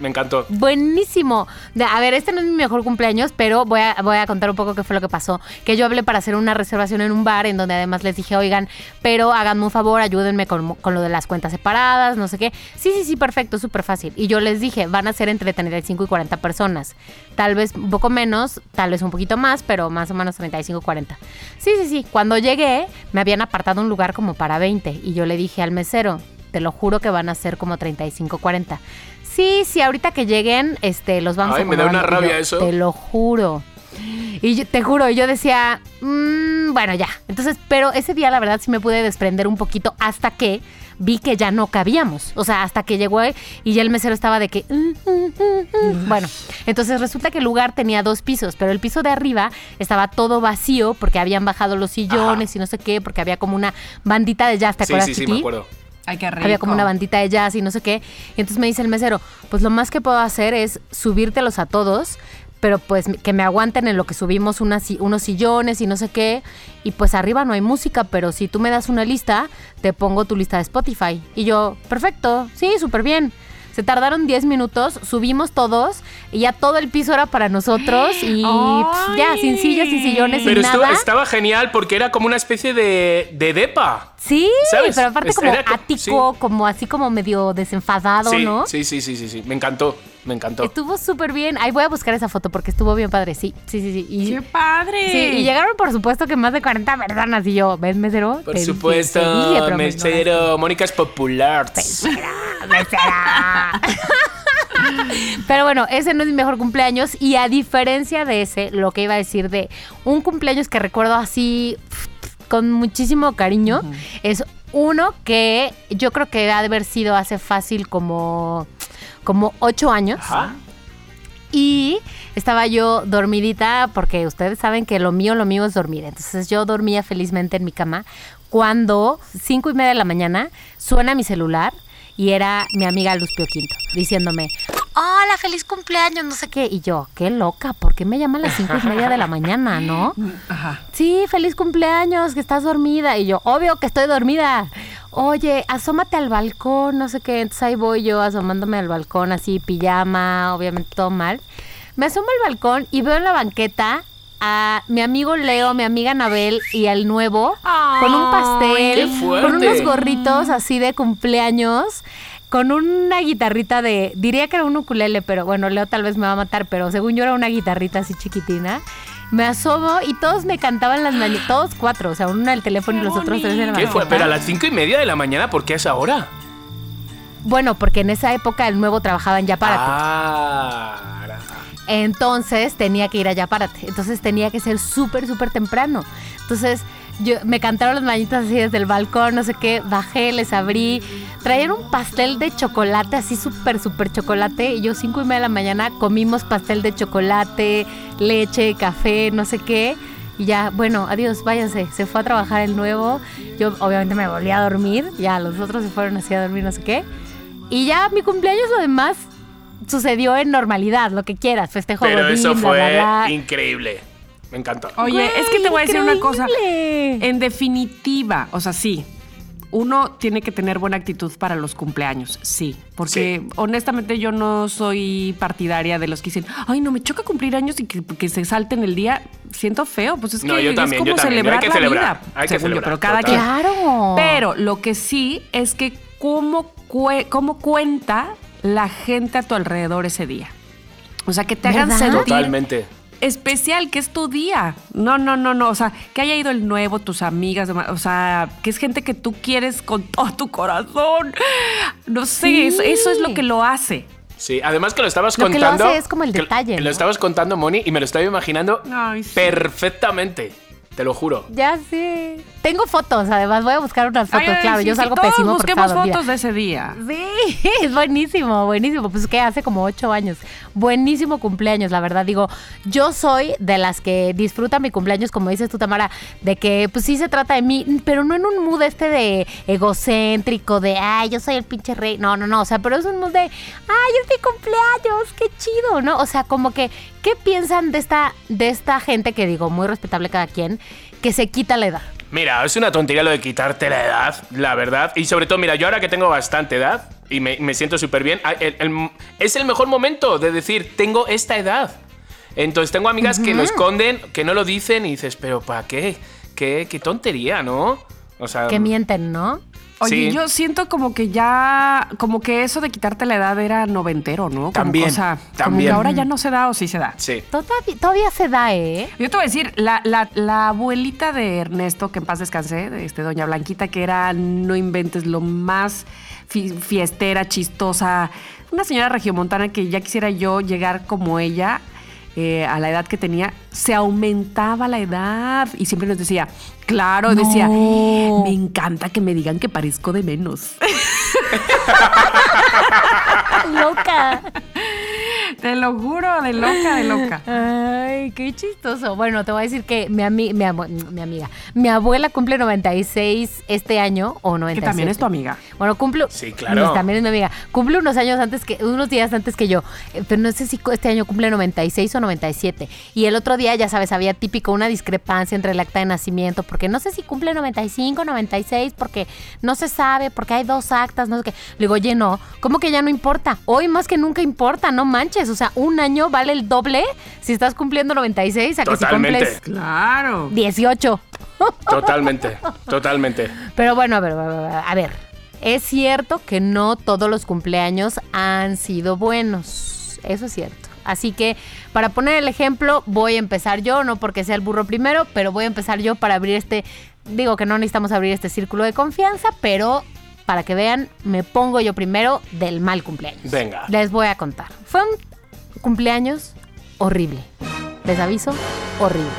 [SPEAKER 4] me encantó.
[SPEAKER 3] Buenísimo. A ver, este no es mi mejor cumpleaños, pero voy a, voy a contar un poco qué fue lo que pasó. Que yo hablé para hacer una reservación en un bar en donde además les dije, oigan, pero háganme un favor, ayúdenme con, con lo de las cuentas separadas, no sé qué. Sí, sí, sí, perfecto, súper fácil. Y yo les dije, van a ser entre 35 y 40 personas. Tal vez un poco menos, tal vez un poquito más, pero más o menos 35, 40. Sí, sí, sí. Cuando llegué, me habían apartado un lugar como para 20 y yo le dije al mesero, te lo juro que van a ser como 35, 40. Sí, sí, ahorita que lleguen, este, los vamos
[SPEAKER 4] Ay, me da una rabia
[SPEAKER 3] yo,
[SPEAKER 4] eso.
[SPEAKER 3] Te lo juro. Y yo- te juro, yo decía, "Mm, bueno, ya. Entonces, pero ese día la verdad sí me pude desprender un poquito hasta que vi que ya no cabíamos. O sea, hasta que llegó y ya el mesero estaba de que... "Mm, mm, mm, mm". Bueno, entonces resulta que el lugar tenía dos pisos, pero el piso de arriba estaba todo vacío porque habían bajado los sillones y no sé qué, porque había como una bandita de jazz, ¿te
[SPEAKER 4] Sí,
[SPEAKER 3] acuerdas,
[SPEAKER 4] sí, sí,
[SPEAKER 3] Chiqui?
[SPEAKER 4] me acuerdo.
[SPEAKER 2] Ay, qué rico.
[SPEAKER 3] Había como una bandita de jazz y no sé qué. Y entonces me dice el mesero, pues lo más que puedo hacer es subírtelos a todos, pero pues que me aguanten en lo que subimos unas unos sillones y no sé qué. Y pues arriba no hay música, pero si tú me das una lista, te pongo tu lista de Spotify. Y yo, perfecto, sí, súper bien. Se tardaron 10 minutos, subimos todos y ya todo el piso era para nosotros y ya, sin sillas, sin sillones,
[SPEAKER 4] Pero
[SPEAKER 3] sin
[SPEAKER 4] estuvo-
[SPEAKER 3] nada.
[SPEAKER 4] estaba genial porque era como una especie de, de depa.
[SPEAKER 3] Sí,
[SPEAKER 4] ¿Sabes?
[SPEAKER 3] pero aparte como
[SPEAKER 4] era co-
[SPEAKER 3] ático, como así como medio desenfadado,
[SPEAKER 4] Sí,
[SPEAKER 3] ¿no?
[SPEAKER 4] sí, sí, sí, sí, sí. Me encantó, me encantó.
[SPEAKER 3] Estuvo súper bien. Ahí voy a buscar esa foto porque estuvo bien padre. Sí, sí, sí. sí. Y,
[SPEAKER 2] ¡Qué padre!
[SPEAKER 3] sí, y llegaron, por supuesto, que más de 40 personas. Y yo, ¿ves, mesero?
[SPEAKER 4] Por
[SPEAKER 3] Te dije,
[SPEAKER 4] supuesto,
[SPEAKER 3] dije, pero me
[SPEAKER 4] mesero. Mónica es popular.
[SPEAKER 3] Mesera. Pero bueno, ese no es mi mejor cumpleaños. Y a diferencia de ese, lo que iba a decir de un cumpleaños que recuerdo así con muchísimo cariño es uno que yo creo que ha de haber sido hace fácil como, como ocho años.
[SPEAKER 4] Ajá.
[SPEAKER 3] Y estaba yo dormidita, porque ustedes saben que lo mío, lo mío es dormir. Entonces yo dormía felizmente en mi cama cuando, cinco y media de la mañana, suena mi celular y era mi amiga Luz Pio Quinto diciéndome, hola, feliz cumpleaños, no sé qué. Y yo, qué loca, ¿por qué me llaman a las cinco y media de la mañana, no?
[SPEAKER 2] Ajá.
[SPEAKER 3] Sí, feliz cumpleaños, que estás dormida. Y yo, obvio que estoy dormida. Oye, asómate al balcón, no sé qué. Entonces ahí voy yo asomándome al balcón, así, pijama, obviamente todo mal. Me asomo al balcón y veo en la banqueta a mi amigo Leo, mi amiga Anabel y al nuevo con un pastel, con unos gorritos así de cumpleaños. Con una guitarrita de. Diría que era un ukulele, pero bueno, Leo tal vez me va a matar, pero según yo era una guitarrita así chiquitina. Me asomo y todos me cantaban las mañanas. Todos cuatro, o sea, uno en el teléfono y los otros tres en la
[SPEAKER 4] ¿Qué fue? Pero a las cinco y media de la mañana, ¿por qué es ahora?
[SPEAKER 3] Bueno, porque en esa época el nuevo trabajaba en Yapárate.
[SPEAKER 4] Ah,
[SPEAKER 3] Entonces tenía que ir a Yapárate. Entonces tenía que ser súper, súper temprano. Entonces yo, me cantaron las mañitas así desde el balcón, no sé qué. Bajé, les abrí. Traían un pastel de chocolate, así súper, súper chocolate. Y yo, cinco y media de la mañana, comimos pastel de chocolate, leche, café, no sé qué. Y ya, bueno, adiós, váyanse. Se fue a trabajar el nuevo. Yo, obviamente, me volví a dormir. Ya, los otros se fueron así a dormir, no sé qué. Y ya, mi cumpleaños, lo demás sucedió en normalidad, lo que quieras. Festejo
[SPEAKER 4] Pero
[SPEAKER 3] godín,
[SPEAKER 4] eso
[SPEAKER 3] bla,
[SPEAKER 4] fue
[SPEAKER 3] bla, bla.
[SPEAKER 4] increíble. Me encantó.
[SPEAKER 2] Oye,
[SPEAKER 3] Güey,
[SPEAKER 2] es que te voy a decir una cosa. En definitiva, o sea, sí. Uno tiene que tener buena actitud para los cumpleaños, sí. Porque honestamente yo no soy partidaria de los que dicen, ay, no, me choca cumplir años y que, que se salten el día. Siento feo, pues es que
[SPEAKER 4] No, yo también,
[SPEAKER 2] es
[SPEAKER 4] yo
[SPEAKER 2] como
[SPEAKER 4] también.
[SPEAKER 2] celebrar
[SPEAKER 4] Hay que
[SPEAKER 2] la
[SPEAKER 4] celebrar,
[SPEAKER 2] vida.
[SPEAKER 4] hay que
[SPEAKER 2] según yo,
[SPEAKER 4] celebrar,
[SPEAKER 2] pero cada quien.
[SPEAKER 3] Claro.
[SPEAKER 2] Pero lo que sí es que cómo, cue- cómo cuenta la gente a tu alrededor ese día. O sea, que te hagan
[SPEAKER 3] ¿Verdad?
[SPEAKER 2] sentir
[SPEAKER 4] Totalmente.
[SPEAKER 2] Especial, que es tu día. No, no, no, no. O sea, que haya ido el nuevo, tus amigas, o sea, que es gente que tú quieres con todo tu corazón. No sé,
[SPEAKER 3] Sí.
[SPEAKER 2] eso, eso es lo que lo hace.
[SPEAKER 4] Sí, además que lo estabas
[SPEAKER 3] Lo que lo
[SPEAKER 4] contando.
[SPEAKER 3] hace es como el
[SPEAKER 4] que
[SPEAKER 3] detalle,
[SPEAKER 4] Lo
[SPEAKER 3] ¿no?
[SPEAKER 4] estabas contando, Moni, y me lo estaba imaginando
[SPEAKER 2] Ay, sí.
[SPEAKER 4] perfectamente. Te lo juro.
[SPEAKER 3] Ya sé. Tengo fotos, además voy a buscar unas fotos.
[SPEAKER 2] Ay, ay,
[SPEAKER 3] claro,
[SPEAKER 2] sí,
[SPEAKER 3] yo
[SPEAKER 2] sí,
[SPEAKER 3] salgo
[SPEAKER 2] todos
[SPEAKER 3] pésimo
[SPEAKER 2] busquemos fotos de ese día.
[SPEAKER 3] Sí, es buenísimo, buenísimo. Pues que hace como ocho años. Buenísimo cumpleaños, la verdad. Digo, yo soy de las que disfruta mi cumpleaños, como dices tú, Tamara, de que pues sí se trata de mí, pero no en un mood este de egocéntrico, de ay, yo soy el pinche rey. No, no, no. O sea, pero es un mood de ay, es mi cumpleaños, qué chido, ¿no? O sea, como que, ¿qué piensan de esta, de esta gente que digo, muy respetable cada quien, que se quita la edad?
[SPEAKER 4] Mira, es una tontería lo de quitarte la edad, la verdad. Y sobre todo, mira, yo ahora que tengo bastante edad y me, me siento súper bien, ah, el- el- es el mejor momento de decir, tengo esta edad. Entonces tengo amigas que lo esconden, que no lo dicen y dices, pero ¿para qué? ¿Qué, qué tontería, ¿no? O sea,
[SPEAKER 3] Que mienten, ¿no?
[SPEAKER 2] Oye,
[SPEAKER 4] Sí.
[SPEAKER 2] yo siento como que ya, como que eso de quitarte la edad era noventero, ¿no? Como,
[SPEAKER 4] También,
[SPEAKER 2] O sea, como
[SPEAKER 4] también.
[SPEAKER 2] que ahora ya no se da o sí se da.
[SPEAKER 4] Sí.
[SPEAKER 3] Todavía, todavía se da, ¿eh?
[SPEAKER 2] Yo te voy a decir, la, la- la abuelita de Ernesto, que en paz descansé, de este, doña Blanquita, que era, no inventes, lo más fi- fiestera, chistosa, una señora regiomontana que ya quisiera yo llegar como ella. Eh, a la edad que tenía, se aumentaba la edad y siempre nos decía, claro, decía, me encanta que me digan que parezco de menos.
[SPEAKER 3] Loca.
[SPEAKER 2] Te lo juro, de loca, de loca.
[SPEAKER 3] Ay, qué chistoso. Bueno, te voy a decir que mi, ami- mi, amiga, mi abuela cumple 96 este año o 97.
[SPEAKER 2] Que también es tu amiga.
[SPEAKER 3] Bueno, cumple.
[SPEAKER 4] Sí, claro.
[SPEAKER 3] También es mi amiga. Cumple unos años antes que, unos días antes que yo. Eh, Pero no sé si este año cumple 96 o 97. Y el otro día, ya sabes, había típico una discrepancia entre el acta de nacimiento, porque no sé si cumple 95 o 96, porque no se sabe, porque hay dos actas, no sé qué. Le digo, oye, no, ¿cómo que ya no importa? Hoy más que nunca importa, no manches. O sea, un año vale el doble si estás cumpliendo 96 a que si
[SPEAKER 4] Totalmente.
[SPEAKER 3] cumples
[SPEAKER 2] Claro.
[SPEAKER 3] 18.
[SPEAKER 4] Totalmente, totalmente.
[SPEAKER 3] Pero bueno, a ver, a ver, a ver. Es cierto que no todos los cumpleaños han sido buenos. Eso es cierto. Así que para poner el ejemplo, voy a empezar yo, no porque sea el burro primero, pero voy a empezar yo para abrir este, digo que no necesitamos abrir este círculo de confianza, pero para que vean, me pongo yo primero del mal cumpleaños.
[SPEAKER 4] Venga.
[SPEAKER 3] Les voy a contar. Fue un cumpleaños horrible. Les aviso, horrible.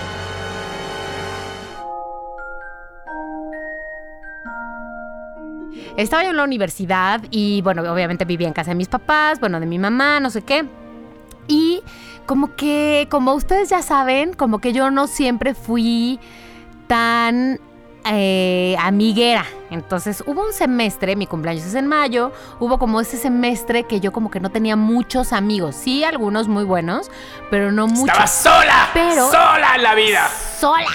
[SPEAKER 3] Estaba yo en la universidad y, bueno, obviamente vivía en casa de mis papás, bueno, de mi mamá, no sé qué. Y como que, como ustedes ya saben, como que yo no siempre fui tan eh, amiguera. Entonces hubo un semestre, mi cumpleaños es en mayo, hubo como ese semestre que yo como que no tenía muchos amigos. Sí, algunos muy buenos, pero no muchos.
[SPEAKER 4] Estaba sola,
[SPEAKER 3] Pero-
[SPEAKER 4] sola en la vida.
[SPEAKER 3] sola,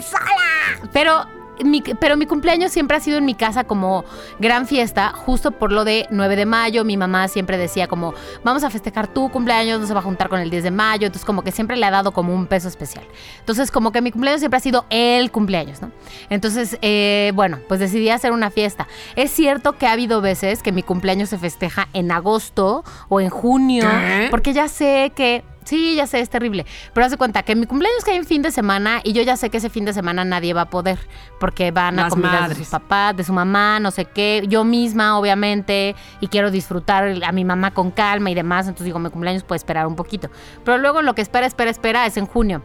[SPEAKER 3] sola. Pero mi- pero mi cumpleaños siempre ha sido en mi casa como gran fiesta, justo por lo de 9 de mayo. Mi mamá siempre decía como, vamos a festejar tu cumpleaños, no se va a juntar con el 10 de mayo. Entonces como que siempre le ha dado como un peso especial. Entonces como que mi cumpleaños siempre ha sido el cumpleaños, ¿no? Entonces, eh, bueno, pues decidí hacer una fiesta. Es cierto que ha habido veces que mi cumpleaños se festeja en agosto o en junio,
[SPEAKER 2] ¿Qué?
[SPEAKER 3] porque ya sé que... Sí, ya sé, es terrible. Pero haz de cuenta que mi cumpleaños cae en fin de semana y yo ya sé que ese fin de semana nadie va a poder porque van a
[SPEAKER 2] Las
[SPEAKER 3] comidas de
[SPEAKER 2] madres.
[SPEAKER 3] sus papás, de su mamá, no sé qué. Yo misma, obviamente, y quiero disfrutar a mi mamá con calma y demás. Entonces digo, mi cumpleaños puede esperar un poquito. Pero luego lo que espera, espera, espera es en junio.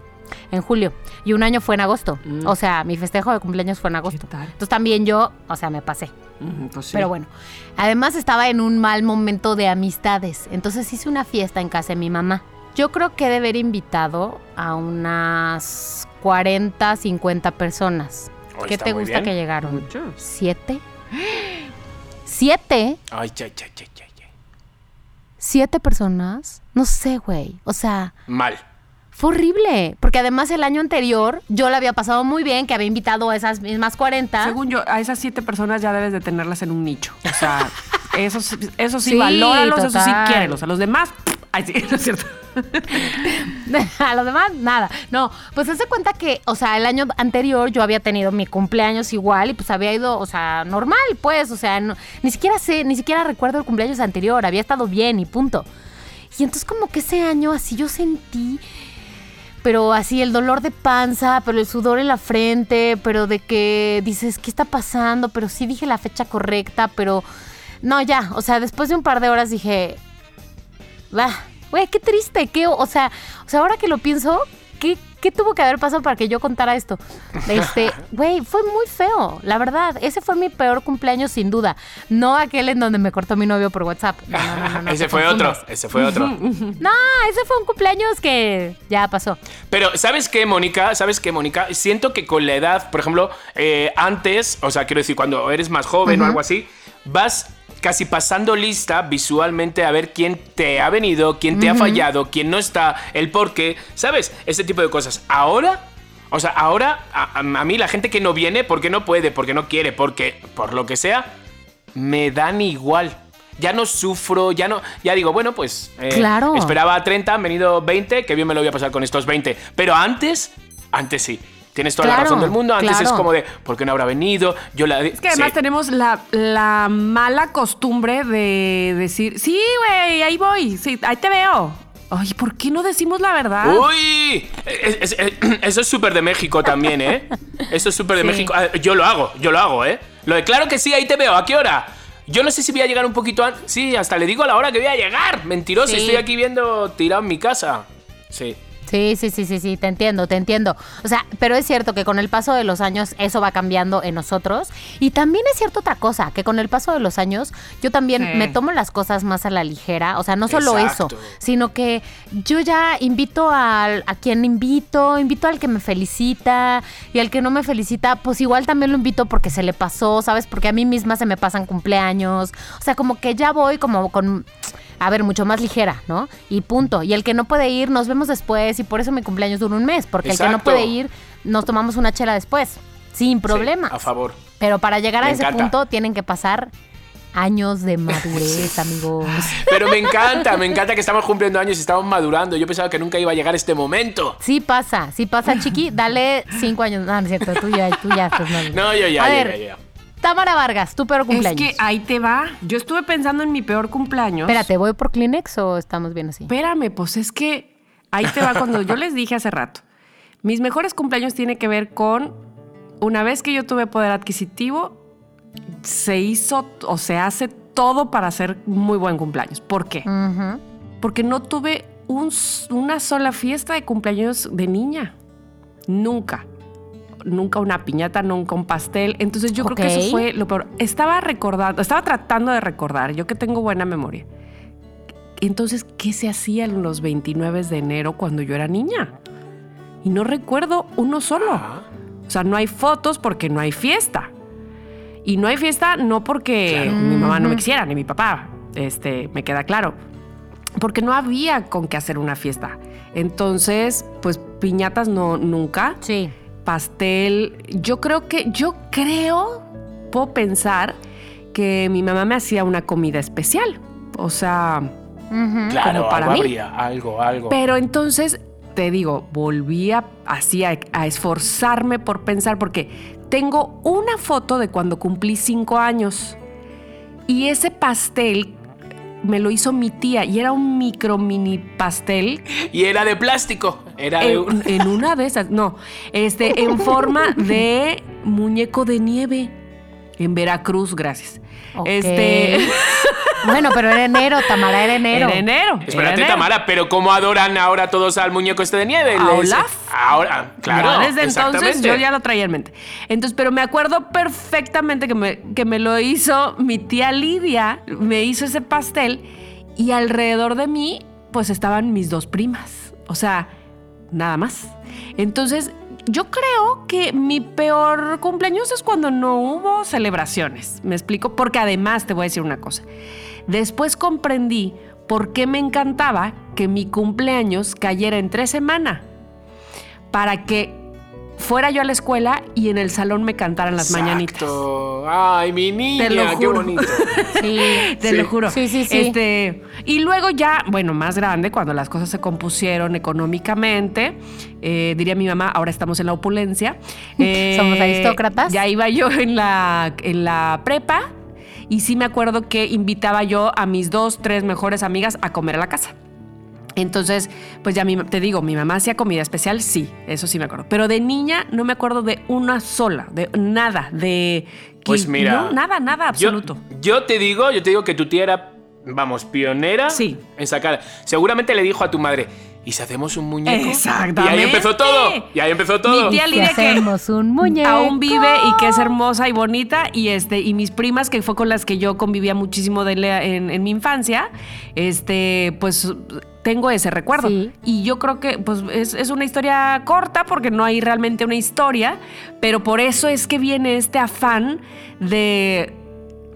[SPEAKER 3] En julio. Y un año fue en agosto. O sea, mi festejo de cumpleaños fue en agosto.
[SPEAKER 2] Mm.
[SPEAKER 3] Entonces también yo, o sea, me pasé.
[SPEAKER 2] Pues sí.
[SPEAKER 3] Pero bueno, además estaba en un mal momento de amistades. Entonces hice una fiesta en casa de mi mamá. Yo creo que he de haber invitado a unas 40, 50 personas.
[SPEAKER 4] Oh,
[SPEAKER 3] ¿Qué te gusta
[SPEAKER 4] bien.
[SPEAKER 3] que llegaron?
[SPEAKER 2] Muchos.
[SPEAKER 3] ¿Siete? ¿Siete?
[SPEAKER 4] Ay, ya, ya, ya, ya, ya.
[SPEAKER 3] ¿Siete personas? No sé, güey. O sea,
[SPEAKER 4] Mal.
[SPEAKER 3] fue horrible. Porque además el año anterior yo la había pasado muy bien, que había invitado a esas mismas 40.
[SPEAKER 2] Según yo, a esas siete personas ya debes de tenerlas en un nicho. O sea, eso, sí- eso sí,
[SPEAKER 3] Sí,
[SPEAKER 2] valóralos, eso sí quiérelos. A los demás, ay, sí, no es cierto.
[SPEAKER 3] a los demás, nada. No, pues hace cuenta que, o sea, el año anterior yo había tenido mi cumpleaños igual y pues había ido, o sea, normal, pues, o sea, ni siquiera sé, ni siquiera recuerdo el cumpleaños anterior, había estado bien y punto. Y entonces como que ese año así yo sentí, pero así el dolor de panza, pero el sudor en la frente, pero de que dices, ¿qué está pasando? Pero sí dije la fecha correcta, pero no, ya, o sea, después de un par de horas dije, bah, güey, qué triste, qué, o sea, o sea, ahora que lo pienso, ¿qué, qué tuvo que haber pasado para que yo contara esto? Este, güey, fue muy feo, la verdad, ese fue mi peor cumpleaños sin duda, no aquel en donde me cortó mi novio por WhatsApp. No, no, no,
[SPEAKER 4] ese fue otro, ese fue otro.
[SPEAKER 3] No, ese fue un cumpleaños que ya pasó.
[SPEAKER 4] Pero, ¿sabes qué, Mónica? ¿Sabes qué, Mónica? Siento que con la edad, por ejemplo, eh, antes, o sea, quiero decir, cuando eres más joven o algo así, vas casi pasando lista visualmente a ver quién te ha venido, quién te ha fallado, quién no está, el por qué, ¿sabes? Ese tipo de cosas. Ahora, o sea, ahora a, mí la gente que no viene, porque no puede, porque no quiere, porque por lo que sea, me dan igual. Ya no sufro, ya no. Ya digo, bueno, pues. eh,
[SPEAKER 3] Claro.
[SPEAKER 4] Esperaba a 30, han venido 20, que bien me lo voy a pasar con estos 20. Pero antes, antes sí. Tienes toda la razón del mundo. Antes es como de, ¿por qué no habrá venido? Yo la.
[SPEAKER 2] Es que además tenemos la, la mala costumbre de decir, sí, güey, ahí voy, sí, ahí te veo. Ay, ¿por qué no decimos la verdad?
[SPEAKER 4] ¡Uy! Es- es- es- eso es súper de México también, ¿eh? Eso es súper de
[SPEAKER 3] Sí.
[SPEAKER 4] México. Yo lo hago, yo lo hago, ¿eh? Lo de claro que sí, ahí te veo. ¿A qué hora? Yo no sé si voy a llegar un poquito antes. Sí, hasta le digo a la hora que voy a llegar. Mentiroso,
[SPEAKER 3] Sí.
[SPEAKER 4] estoy aquí viendo tirado en mi casa. Sí.
[SPEAKER 3] Sí, sí, sí, sí, sí, te entiendo, te entiendo. O sea, pero es cierto que con el paso de los años eso va cambiando en nosotros. Y también es cierto otra cosa, que con el paso de los años yo también me tomo las cosas más a la ligera. O sea, no solo
[SPEAKER 4] Exacto.
[SPEAKER 3] eso, sino que yo ya invito al, a quien invito, invito al que me felicita y al que no me felicita, pues igual también lo invito porque se le pasó, ¿sabes? Porque a mí misma se me pasan cumpleaños. O sea, como que ya voy como con a ver, mucho más ligera, ¿no? Y punto. Y el que no puede ir, nos vemos después y por eso mi cumpleaños dura un mes, porque el que no puede ir, nos tomamos una chela después, sin problemas.
[SPEAKER 4] Sí, a favor.
[SPEAKER 3] Pero para llegar a
[SPEAKER 4] Me
[SPEAKER 3] ese
[SPEAKER 4] encanta.
[SPEAKER 3] punto tienen que pasar años de madurez, amigos.
[SPEAKER 4] Pero me encanta, me encanta que estamos cumpliendo años y estamos madurando. Yo pensaba que nunca iba a llegar este momento.
[SPEAKER 3] Sí pasa, sí pasa, chiqui. Dale cinco años. No, no es cierto, tú ya, tú ya estás.
[SPEAKER 4] No, yo ya,
[SPEAKER 3] A
[SPEAKER 4] yo
[SPEAKER 3] ver,
[SPEAKER 4] ya, ya.
[SPEAKER 3] Tamara Vargas, tu peor
[SPEAKER 2] es
[SPEAKER 3] cumpleaños.
[SPEAKER 2] que ahí te va. Yo estuve pensando en mi peor cumpleaños.
[SPEAKER 3] Espérate, ¿voy por Kleenex o estamos bien así?
[SPEAKER 2] Espérame, pues es que ahí te va cuando yo les dije hace rato. Mis mejores cumpleaños tiene que ver con una vez que yo tuve poder adquisitivo, se hizo o se hace todo para hacer muy buen cumpleaños. ¿Por qué? Porque no tuve un una sola fiesta de cumpleaños de niña. Nunca. Nunca una piñata, nunca un pastel. Entonces yo creo que eso fue lo peor. Estaba recordando, estaba tratando de recordar, yo que tengo buena memoria. Entonces, ¿qué se hacía en los 29 de enero cuando yo era niña? Y no recuerdo uno solo.
[SPEAKER 4] Ah,
[SPEAKER 2] O sea, no hay fotos porque no hay fiesta. Y no hay fiesta no porque
[SPEAKER 4] Claro.
[SPEAKER 2] mi mamá no me quisiera, ni mi papá. Este, me queda claro. Porque no había con qué hacer una fiesta. Entonces, pues piñatas no, nunca.
[SPEAKER 3] Sí.
[SPEAKER 2] Pastel. Yo creo que, yo creo, puedo pensar que mi mamá me hacía una comida especial. O sea.
[SPEAKER 4] Claro,
[SPEAKER 2] Como para
[SPEAKER 4] algo
[SPEAKER 2] mí.
[SPEAKER 4] habría, algo, algo.
[SPEAKER 2] pero entonces, te digo, volví a, así a, a esforzarme por pensar, porque tengo una foto de cuando cumplí cinco años. Y ese pastel me lo hizo mi tía y era un micro mini pastel
[SPEAKER 4] Y era de plástico. Era de un-
[SPEAKER 2] en, en una de esas, no, este, en forma de muñeco de nieve. En Veracruz, gracias.
[SPEAKER 3] Ok.
[SPEAKER 2] Este,
[SPEAKER 3] Bueno, pero era enero, Tamara, era enero.
[SPEAKER 2] en enero. era
[SPEAKER 4] Espérate,
[SPEAKER 2] enero.
[SPEAKER 4] Tamara, pero ¿cómo adoran ahora todos al muñeco este de nieve?
[SPEAKER 2] A Olaf.
[SPEAKER 4] Ahora, claro.
[SPEAKER 2] Ya desde entonces yo ya lo traía en mente. Entonces, pero me acuerdo perfectamente que me, que me lo hizo mi tía Lidia, me hizo ese pastel y alrededor de mí pues estaban mis dos primas. O sea, nada más. Entonces, yo creo que mi peor cumpleaños es cuando no hubo celebraciones. ¿Me explico? Porque además te voy a decir una cosa. Después comprendí por qué me encantaba que mi cumpleaños cayera entre semana para que fuera yo a la escuela y en el salón me cantaran las mañanitas.
[SPEAKER 4] Ay, mi niña,
[SPEAKER 2] Te lo
[SPEAKER 4] qué bonito.
[SPEAKER 3] Sí.
[SPEAKER 2] Te
[SPEAKER 4] Sí.
[SPEAKER 2] lo juro.
[SPEAKER 3] Sí, sí, sí.
[SPEAKER 2] Este, y luego ya, bueno, más grande, cuando las cosas se compusieron económicamente, eh, diría mi mamá, ahora estamos en la opulencia. Eh,
[SPEAKER 3] Somos aristócratas.
[SPEAKER 2] Ya iba yo en la, en la prepa y sí me acuerdo que invitaba yo a mis dos, tres mejores amigas a comer a la casa. Entonces, pues ya mi- te digo, mi mamá hacía comida especial, sí, eso sí me acuerdo. Pero de niña no me acuerdo de una sola, de nada, de...
[SPEAKER 4] Pues
[SPEAKER 2] que-
[SPEAKER 4] mira.
[SPEAKER 2] no, nada, nada, absoluto.
[SPEAKER 4] Yo, te digo, yo te digo que tu tía era, vamos, pionera
[SPEAKER 2] Sí.
[SPEAKER 4] en sacar. Seguramente le dijo a tu madre, ¿y si hacemos un muñeco?
[SPEAKER 2] Exactamente.
[SPEAKER 4] Y ahí empezó todo. Y ahí empezó todo.
[SPEAKER 2] Mi tía
[SPEAKER 3] Si
[SPEAKER 2] Lidia que
[SPEAKER 3] hacemos un muñeco.
[SPEAKER 2] aún vive y que es hermosa y bonita y este y mis primas que fue con las que yo convivía muchísimo de en, en mi infancia, este pues tengo ese recuerdo
[SPEAKER 3] Sí.
[SPEAKER 2] y yo creo que pues es, es una historia corta porque no hay realmente una historia, pero por eso es que viene este afán de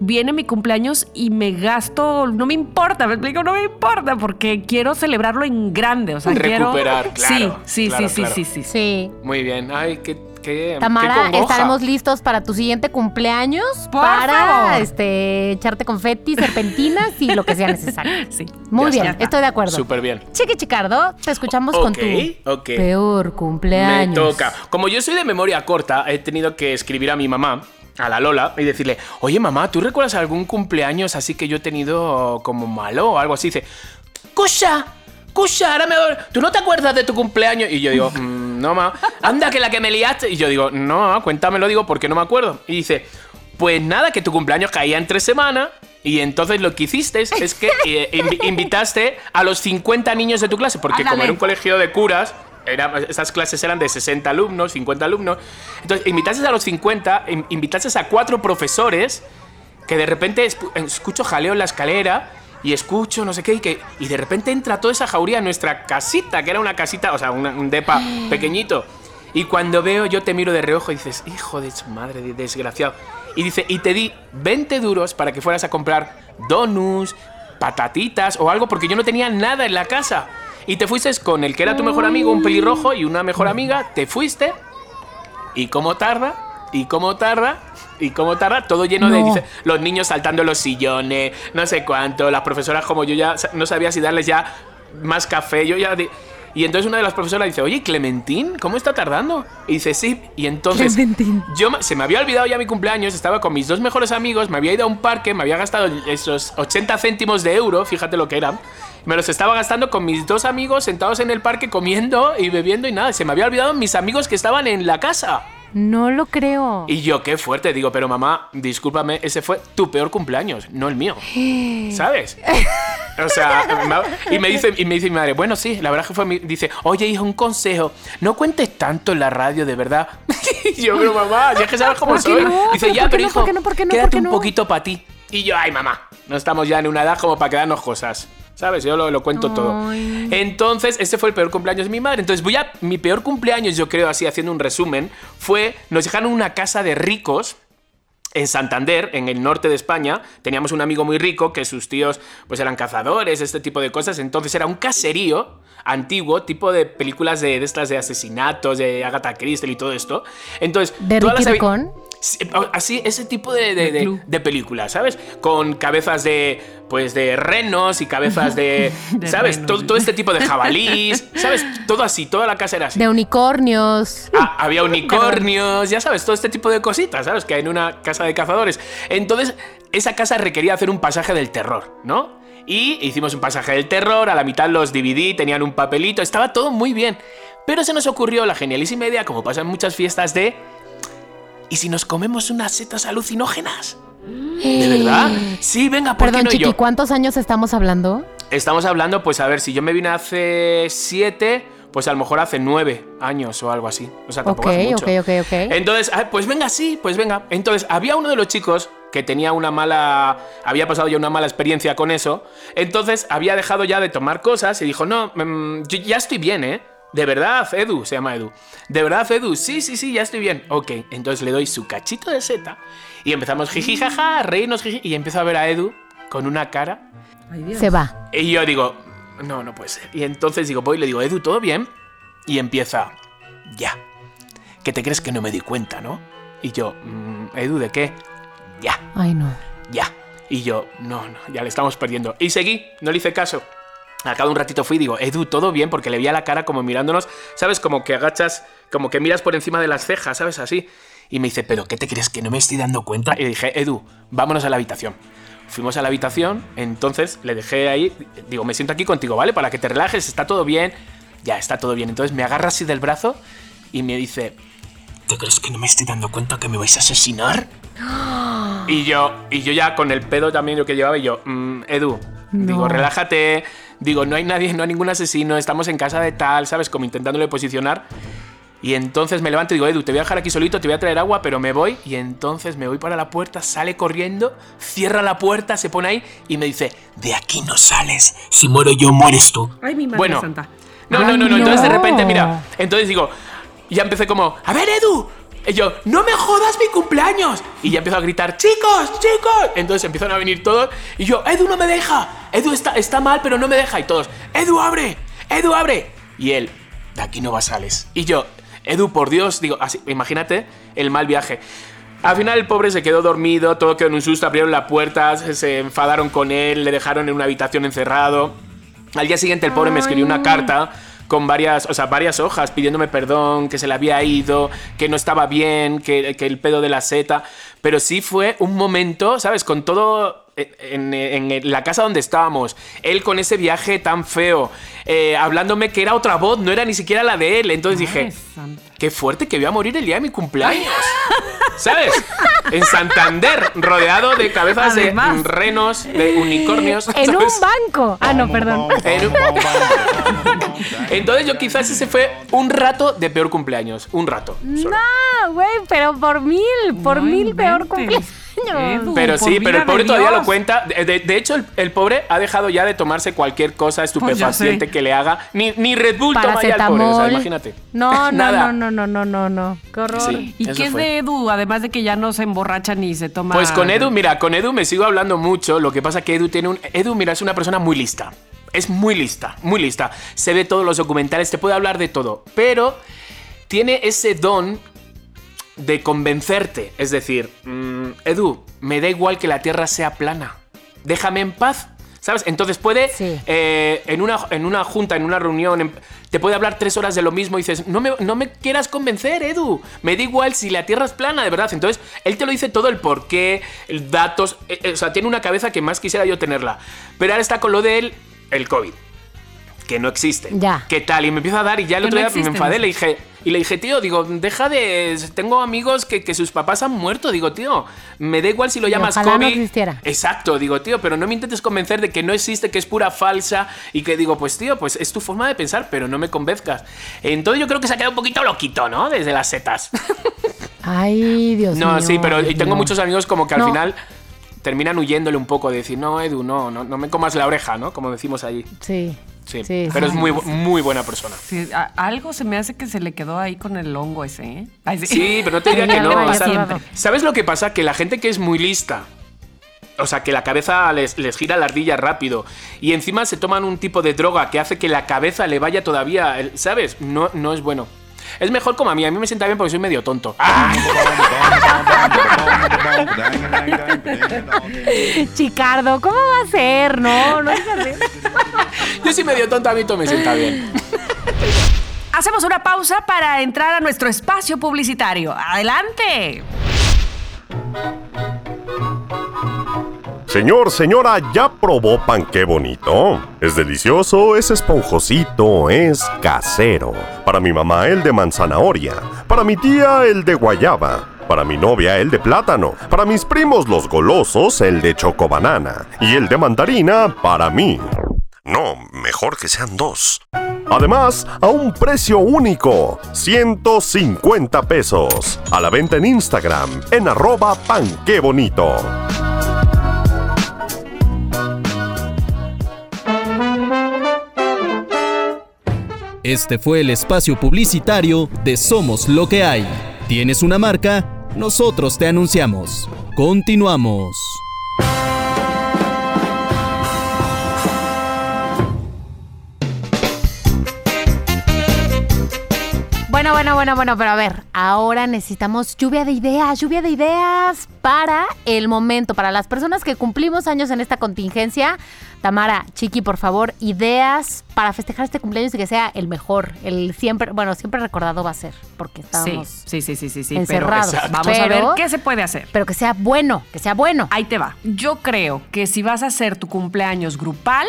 [SPEAKER 2] viene mi cumpleaños y me gasto, no me importa, me explico, no me importa, porque quiero celebrarlo en grande, o sea, quiero...
[SPEAKER 4] Recuperar, claro,
[SPEAKER 2] Sí, sí,
[SPEAKER 4] claro,
[SPEAKER 2] sí,
[SPEAKER 4] claro.
[SPEAKER 2] sí, sí, sí.
[SPEAKER 3] Sí.
[SPEAKER 4] Muy bien. Ay, qué, qué, qué
[SPEAKER 3] Tamara,
[SPEAKER 4] congoja.
[SPEAKER 3] estaremos listos para tu siguiente cumpleaños
[SPEAKER 2] Por
[SPEAKER 3] para
[SPEAKER 2] favor.
[SPEAKER 3] este echarte confeti, serpentinas y lo que sea necesario.
[SPEAKER 2] Sí.
[SPEAKER 3] Muy bien,
[SPEAKER 2] está.
[SPEAKER 3] estoy de acuerdo.
[SPEAKER 4] Súper bien.
[SPEAKER 3] Chiqui Chicardo, te escuchamos con tu
[SPEAKER 4] ok.
[SPEAKER 3] peor cumpleaños.
[SPEAKER 4] Me toca. Como yo soy de memoria corta, he tenido que escribir a mi mamá, a la Lola, y decirle, oye mamá, ¿tú recuerdas algún cumpleaños así que yo he tenido como malo o algo así? Dice, ¡Cusha! ¡Cusha! Ahora me... ¿Tú no te acuerdas de tu cumpleaños? Y yo digo, "Mm, no, ma. Anda, que la que me liaste. Y yo digo, no, cuéntamelo, digo, porque no me acuerdo. Y dice, pues nada, que tu cumpleaños caía en tres semanas. Y entonces lo que hiciste es que eh, invi- invitaste a los 50 niños de tu clase, porque como era un colegio de curas, era, esas clases eran de 60 alumnos, 50 alumnos. Entonces, invitaste a los 50, in- invitaste a cuatro profesores que de repente escucho jaleo en la escalera y escucho no sé qué y, que, y de repente entra toda esa jauría en nuestra casita, que era una casita, o sea, una- un depa pequeñito. Y cuando veo, yo te miro de reojo y dices, hijo de su madre, de- desgraciado. Y dice, y te di 20 duros para que fueras a comprar donuts, patatitas o algo, porque yo no tenía nada en la casa. Y te fuiste con el que era tu mejor amigo, un pelirrojo y una mejor amiga, te fuiste ¿Y cómo tarda? ¿Y cómo tarda? ¿Y cómo tarda? Todo lleno de... Dice, los niños saltando los sillones, no sé cuánto, las profesoras como yo ya no sabía si darles ya más café, yo ya... di- Y entonces una de las profesoras dice, oye, Clementín, ¿cómo está tardando? Y dice, sí. Y entonces
[SPEAKER 3] Clementín.
[SPEAKER 4] yo se me había olvidado ya mi cumpleaños, estaba con mis dos mejores amigos, me había ido a un parque, me había gastado esos 80 céntimos de euro, fíjate lo que eran. Me los estaba gastando con mis dos amigos sentados en el parque comiendo y bebiendo y nada. Se me había olvidado mis amigos que estaban en la casa.
[SPEAKER 3] No lo creo.
[SPEAKER 4] Y yo, qué fuerte, digo, pero mamá, discúlpame, ese fue tu peor cumpleaños, no el mío. ¿Sabes? O sea, y me dice, y me dice mi madre, bueno, sí, la verdad que fue mi. Dice, oye, hijo, un consejo, no cuentes tanto en la radio, de verdad. Y yo, pero mamá, ya que sabes cómo
[SPEAKER 3] ¿Por qué
[SPEAKER 4] soy.
[SPEAKER 3] no?
[SPEAKER 4] Dice,
[SPEAKER 3] ¿Pero
[SPEAKER 4] ya, pero hijo, quédate
[SPEAKER 3] ¿Por qué
[SPEAKER 4] un poquito para ti. Y yo, ay, mamá, no estamos ya en una edad como para quedarnos cosas. ¿Sabes? Yo lo, lo cuento todo. Entonces, ese fue el peor cumpleaños de mi madre. Entonces, voy a. Mi peor cumpleaños, yo creo, así haciendo un resumen, fue. Nos dejaron una casa de ricos en Santander, en el norte de España, teníamos un amigo muy rico que sus tíos pues eran cazadores, este tipo de cosas. Entonces era un caserío antiguo, tipo de películas de, de estas de asesinatos, de Agatha Christie y todo esto. Entonces,
[SPEAKER 3] ¿De
[SPEAKER 4] todas
[SPEAKER 3] Ricky
[SPEAKER 4] las
[SPEAKER 3] Ricón?
[SPEAKER 4] Sí, Así, ese tipo de, de, de-
[SPEAKER 2] club.
[SPEAKER 4] de películas, ¿sabes? Con cabezas de, pues, de renos y cabezas de,
[SPEAKER 2] De
[SPEAKER 4] ¿sabes?
[SPEAKER 2] renos.
[SPEAKER 4] Todo, todo este tipo de jabalís, ¿sabes? Todo así, toda la casa era así.
[SPEAKER 3] De unicornios.
[SPEAKER 4] Ah, había unicornios, ya sabes, todo este tipo de cositas, ¿sabes? Que hay en una casa de cazadores. Entonces, esa casa requería hacer un pasaje del terror, ¿no? Y hicimos un pasaje del terror, a la mitad los dividí, tenían un papelito, estaba todo muy bien. Pero se nos ocurrió la genialísima idea, como pasa en muchas fiestas, de... ¿Y si nos comemos unas setas alucinógenas? ¿De verdad? Sí, venga, ¿por qué
[SPEAKER 3] Perdón,
[SPEAKER 4] no
[SPEAKER 3] Chiqui,
[SPEAKER 4] yo?
[SPEAKER 3] ¿cuántos años estamos hablando?
[SPEAKER 4] Estamos hablando, pues a ver, si yo me vine hace siete, pues a lo mejor hace nueve años o algo así. O sea, tampoco
[SPEAKER 3] Ok,
[SPEAKER 4] hace mucho.
[SPEAKER 3] ok, ok, ok.
[SPEAKER 4] Entonces, ah, pues venga, sí, pues venga. Entonces, había uno de los chicos que tenía una mala. Había pasado ya una mala experiencia con eso. Entonces, había dejado ya de tomar cosas y dijo: No, mm, ya estoy bien, ¿eh? De verdad, Edu, se llama Edu. De verdad, Edu, sí, sí, sí, ya estoy bien. Ok, entonces le doy su cachito de seta y empezamos jiji jaja, a reírnos jiji, y empiezo a ver a Edu con una cara
[SPEAKER 2] Ay, Dios.
[SPEAKER 3] Se va.
[SPEAKER 4] y yo digo, no, no puede ser. Y entonces digo, voy y le digo, Edu, ¿todo bien? Y empieza, ya. ¿Que te crees que no me di cuenta, no? Y yo, "Mm, Edu, ¿de qué? Ya,
[SPEAKER 3] Ay, no.
[SPEAKER 4] ya. Y yo, no, no, ya le estamos perdiendo. Y seguí, no le hice caso. Al cabo de un ratito fui y digo, Edu, ¿todo bien? Porque le veía la cara como mirándonos, ¿sabes? Como que agachas, como que miras por encima de las cejas, ¿sabes? Así. Y me dice, ¿pero qué te crees que no me estoy dando cuenta? Y le dije, Edu, vámonos a la habitación. Fuimos a la habitación, entonces le dejé ahí, digo, me siento aquí contigo, ¿vale? Para que te relajes, está todo bien. Ya, está todo bien. Entonces me agarra así del brazo y me dice, ¿te crees que no me estoy dando cuenta que me vais a asesinar? Y yo, y yo ya con el pedo también lo que llevaba, y yo, "Mm, Edu, digo, relájate, digo, no hay nadie, no hay ningún asesino, estamos en casa de tal, ¿sabes? Como intentándole posicionar. Y entonces me levanto y digo, Edu, te voy a dejar aquí solito, te voy a traer agua, pero me voy. Y entonces me voy para la puerta, sale corriendo, cierra la puerta, se pone ahí y me dice, de aquí no sales. Si muero yo, mueres tú.
[SPEAKER 2] Ay, mi madre
[SPEAKER 4] Bueno,
[SPEAKER 2] santa.
[SPEAKER 4] no, no,
[SPEAKER 3] Ay,
[SPEAKER 4] no, no. Entonces de
[SPEAKER 3] no.
[SPEAKER 4] repente, mira, entonces digo, ya empecé como, a ver, Edu. Y yo, no me jodas mi cumpleaños. Y ya empiezo a gritar, chicos, chicos. Entonces empiezan a venir todos. Y yo, Edu no me deja. Edu está, está mal, pero no me deja. Y todos, Edu, abre. Edu, abre. Y él, de aquí no vas sales. Y yo, Edu, por Dios, digo, así, imagínate el mal viaje. Al final el pobre se quedó dormido, todo quedó en un susto, abrieron la puerta, se- se enfadaron con él, le dejaron en una habitación encerrado. Al día siguiente el pobre me escribió una carta con varias, o sea, varias hojas pidiéndome perdón, que se le había ido, que no estaba bien, que, que el pedo de la seta. Pero sí fue un momento, ¿sabes? Con todo en, en- en la casa donde estábamos, él con ese viaje tan feo, eh, hablándome que era otra voz, no era ni siquiera la de él. Entonces
[SPEAKER 2] Madre
[SPEAKER 4] dije,
[SPEAKER 2] santa.
[SPEAKER 4] qué fuerte que voy a morir el día de mi cumpleaños. ¿Sabes? En Santander, rodeado de cabezas
[SPEAKER 2] Además.
[SPEAKER 4] de renos, de unicornios.
[SPEAKER 3] En un banco. Ah, no, perdón.
[SPEAKER 4] En un- Entonces yo quizás ese fue un rato de peor cumpleaños. Un rato. solo.
[SPEAKER 3] No, güey, pero por mil, por
[SPEAKER 2] No
[SPEAKER 3] mil peor cumpleaños.
[SPEAKER 4] Pero sí, pero el pobre todavía lo cuenta. De, de- de hecho, el, el pobre ha dejado ya de tomarse cualquier cosa estupefaciente
[SPEAKER 2] sé.
[SPEAKER 4] que le haga. Ni, ni Red Bull toma ya el pobre, o sea,
[SPEAKER 3] Paracetamol.
[SPEAKER 4] imagínate.
[SPEAKER 3] No, no,
[SPEAKER 4] Nada.
[SPEAKER 3] no, no, no, no, no, no. Qué horror.
[SPEAKER 4] Sí.
[SPEAKER 2] ¿Y qué es
[SPEAKER 4] fue.
[SPEAKER 2] de Edu? Además de que ya no se emborracha ni se toma.
[SPEAKER 4] Pues con Edu, mira, con Edu me sigo hablando mucho. Lo que pasa que Edu tiene un. Edu, mira, es una persona muy lista. Es muy lista, muy lista. Se ve todos los documentales, te puede hablar de todo. Pero tiene ese don de convencerte. Es decir, mm, Edu, me da igual que la Tierra sea plana. Déjame en paz. ¿Sabes? Entonces puede,
[SPEAKER 3] Sí.
[SPEAKER 4] eh, en, una, en una junta, en una reunión, en- te puede hablar tres horas de lo mismo y dices, no me, no me quieras convencer, Edu. Me da igual si la Tierra es plana, de verdad. Entonces, él te lo dice todo el porqué, el datos. eh, eh, o sea, tiene una cabeza que más quisiera yo tenerla. Pero ahora está con lo del el COVID. Que no existe.
[SPEAKER 3] Ya.
[SPEAKER 4] ¿Qué tal? Y me empieza a dar y ya el
[SPEAKER 2] Que
[SPEAKER 4] otro
[SPEAKER 2] no
[SPEAKER 4] día me enfadé,
[SPEAKER 2] no
[SPEAKER 4] le dije, y le dije, tío, digo, deja de. Tengo amigos que, que sus papás han muerto. Digo, tío, me da igual si lo llamas
[SPEAKER 3] ojalá no
[SPEAKER 4] COVID.
[SPEAKER 3] existiera.
[SPEAKER 4] Exacto, digo, tío, pero no me intentes convencer de que no existe, que es pura falsa. Y que digo, pues tío, pues es tu forma de pensar, pero no me convenzcas. Entonces yo creo que se ha quedado un poquito loquito, ¿no? Desde las setas.
[SPEAKER 3] Ay, Dios mío.
[SPEAKER 4] no, sí, pero y tengo
[SPEAKER 3] no.
[SPEAKER 4] muchos amigos como que al
[SPEAKER 3] No.
[SPEAKER 4] final terminan huyéndole un poco de decir, no, Edu, no, no, no me comas la oreja, ¿no? Como decimos allí.
[SPEAKER 3] Sí.
[SPEAKER 4] Sí,
[SPEAKER 3] Sí,
[SPEAKER 4] pero
[SPEAKER 3] sí,
[SPEAKER 4] es muy, muy buena persona.
[SPEAKER 2] Sí, a- algo se me hace que se le quedó ahí con el hongo ese, ¿eh? Ay,
[SPEAKER 4] Sí, pero no te diría que no. o sea. ¿Sabes lo que pasa? Que la gente que es muy lista, o sea, que la cabeza les, les gira la ardilla rápido y encima se toman un tipo de droga que hace que la cabeza le vaya todavía, el- ¿sabes? No, no es bueno. Es mejor como a mí, a mí me sienta bien porque soy medio tonto. ¡Ah!
[SPEAKER 3] Chicardo, ¿cómo va a ser? No, no es.
[SPEAKER 4] Yo soy medio tonto, a mí todo me sienta bien.
[SPEAKER 2] Hacemos una pausa para entrar a nuestro espacio publicitario. ¡Adelante!
[SPEAKER 5] Señor, señora, ¿ya probó pan qué bonito? Es delicioso, es esponjosito, es casero. Para mi mamá el de manzanahoria, para mi tía el de guayaba, para mi novia el de plátano, para mis primos los golosos el de chocobanana y el de mandarina para mí. No, mejor que sean dos. Además, a un precio único, 150 pesos. A la venta en Instagram, en arroba pan qué bonito.
[SPEAKER 1] Este fue el espacio publicitario de Somos lo que hay. ¿Tienes una marca? Nosotros te anunciamos. Continuamos.
[SPEAKER 3] Bueno, bueno, bueno, bueno, pero a ver, ahora necesitamos lluvia de ideas, lluvia de ideas para el momento, para las personas que cumplimos años en esta contingencia. Tamara, Chiqui, por favor, ideas para festejar este cumpleaños y que sea el mejor, el siempre, bueno, siempre recordado va a ser, porque
[SPEAKER 2] Sí,
[SPEAKER 3] estábamos,
[SPEAKER 2] sí, sí, sí, sí, sí.
[SPEAKER 3] encerrados.
[SPEAKER 2] Pero vamos a ver qué se puede hacer.
[SPEAKER 3] pero que sea bueno, que sea bueno.
[SPEAKER 2] Ahí te va. Yo creo que si vas a hacer tu cumpleaños grupal,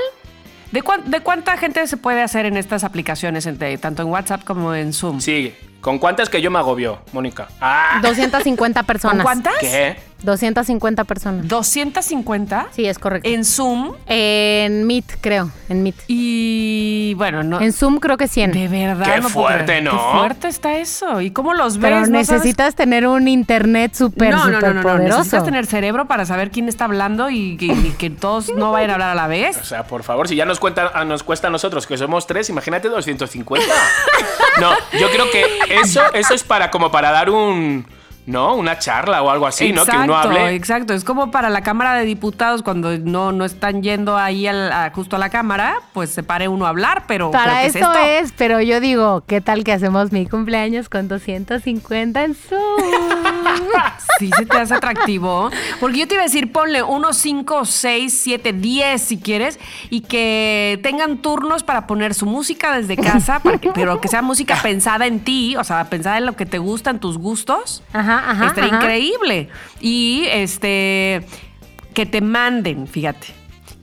[SPEAKER 2] ¿de, cuán- de cuánta gente se puede hacer en estas aplicaciones, entre- tanto en WhatsApp como en Zoom?
[SPEAKER 4] Sí, ¿con cuántas que yo me agobio, Mónica? ¡Ah!
[SPEAKER 3] 250 personas.
[SPEAKER 2] ¿Con cuántas?
[SPEAKER 4] ¿Qué?
[SPEAKER 3] 250 personas.
[SPEAKER 2] 250
[SPEAKER 3] Sí, es correcto.
[SPEAKER 2] en Zoom
[SPEAKER 3] En Meet, creo, en Meet.
[SPEAKER 2] y bueno, no.
[SPEAKER 3] En Zoom creo que 100.
[SPEAKER 2] de verdad.
[SPEAKER 4] Qué
[SPEAKER 2] no
[SPEAKER 4] fuerte. ¿no?
[SPEAKER 2] Qué fuerte está eso. ¿Y cómo los ves?
[SPEAKER 3] Pero
[SPEAKER 2] ¿No sabes?
[SPEAKER 3] necesitas tener un internet súper,
[SPEAKER 2] no, no, no, no. Necesitas tener cerebro para saber quién está hablando y que, y que todos no vayan a hablar a la
[SPEAKER 4] O
[SPEAKER 2] vez.
[SPEAKER 4] sea, por favor, si ya nos, cuenta, a- nos cuesta a nosotros que somos tres, imagínate 250. No, yo creo que eso, eso es para como para dar un. ¿No? Una charla o algo así, ¿no? Que uno hable.
[SPEAKER 2] Exacto, es como para la Cámara de Diputados cuando no, no están yendo ahí al- a- justo a la Cámara, pues se pare uno a hablar, pero...
[SPEAKER 3] Para
[SPEAKER 2] ¿pero qué
[SPEAKER 3] eso
[SPEAKER 2] esto?
[SPEAKER 3] es, pero yo digo, ¿qué tal que hacemos mi cumpleaños con 250 en Zoom?
[SPEAKER 2] Sí, se te hace atractivo. Porque yo te iba a decir, ponle unos 5, 6, 7, 10 si quieres, y que tengan turnos para poner su música desde casa, para que- pero que sea música pensada en ti, o sea, pensada en lo que te gustan, tus gustos.
[SPEAKER 3] Ajá, ajá. Ajá.
[SPEAKER 2] increíble. Y este que te manden, fíjate,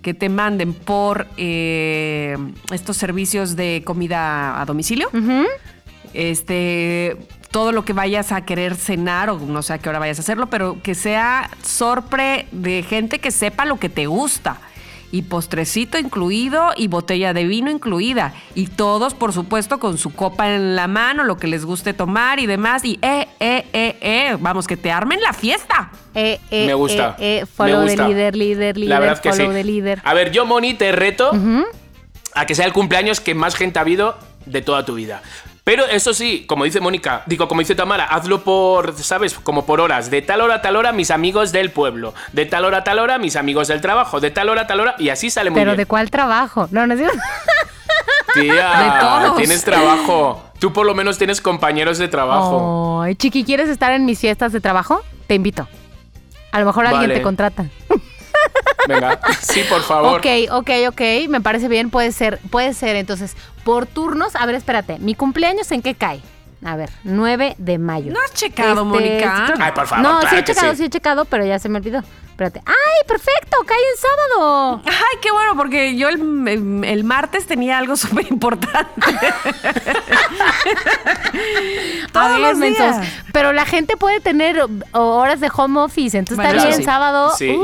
[SPEAKER 2] que te manden por eh, estos servicios de comida a domicilio. Este todo lo que vayas a querer cenar o no sé a qué hora vayas a hacerlo, pero que sea sorpre de gente que sepa lo que te gusta. Y postrecito incluido y botella de vino incluida. Y todos, por supuesto, con su copa en la mano, lo que les guste tomar y demás. Y eh, eh, eh, eh, vamos, que te armen la fiesta.
[SPEAKER 3] Eh, eh,
[SPEAKER 4] Me gusta.
[SPEAKER 3] eh, eh,
[SPEAKER 4] me
[SPEAKER 3] follow
[SPEAKER 4] gusta.
[SPEAKER 3] the líder, líder, líder,
[SPEAKER 4] La verdad que
[SPEAKER 3] follow
[SPEAKER 4] sí.
[SPEAKER 3] the líder.
[SPEAKER 4] A ver, yo, Moni, te reto a que sea el cumpleaños que más gente ha habido de toda tu vida. Pero eso sí, como dice Mónica, digo, como dice Tamara, hazlo por, ¿sabes? Como por horas. De tal hora a tal hora, mis amigos del pueblo. De tal hora a tal hora, mis amigos del trabajo. De tal hora a tal hora, y así sale muy
[SPEAKER 3] Pero
[SPEAKER 4] bien.
[SPEAKER 3] ¿de cuál trabajo? No, no.
[SPEAKER 4] Tía, tienes trabajo. Tú por lo menos tienes compañeros de trabajo.
[SPEAKER 3] Ay, Chiqui, ¿quieres estar en mis fiestas de trabajo? Te invito. A lo mejor alguien
[SPEAKER 4] Vale.
[SPEAKER 3] te contrata.
[SPEAKER 4] Venga, sí, por favor.
[SPEAKER 3] Ok, ok, ok, me parece bien, puede ser, puede ser. Entonces, por turnos, a ver, espérate, ¿mi cumpleaños en qué cae? A ver, 9 de mayo.
[SPEAKER 2] ¿No has checado,
[SPEAKER 3] este, Mónica?
[SPEAKER 4] Ay, por favor.
[SPEAKER 3] No, sí he checado,
[SPEAKER 4] sí.
[SPEAKER 3] he checado, pero ya se me olvidó. Espérate. ¡Ay, perfecto! ¡Cae el sábado!
[SPEAKER 2] ¡Ay, qué bueno! Porque yo el, el martes tenía algo súper importante. Todos los días.
[SPEAKER 3] Pero la gente puede tener horas de home office. Entonces está bien sábado.
[SPEAKER 4] Sí.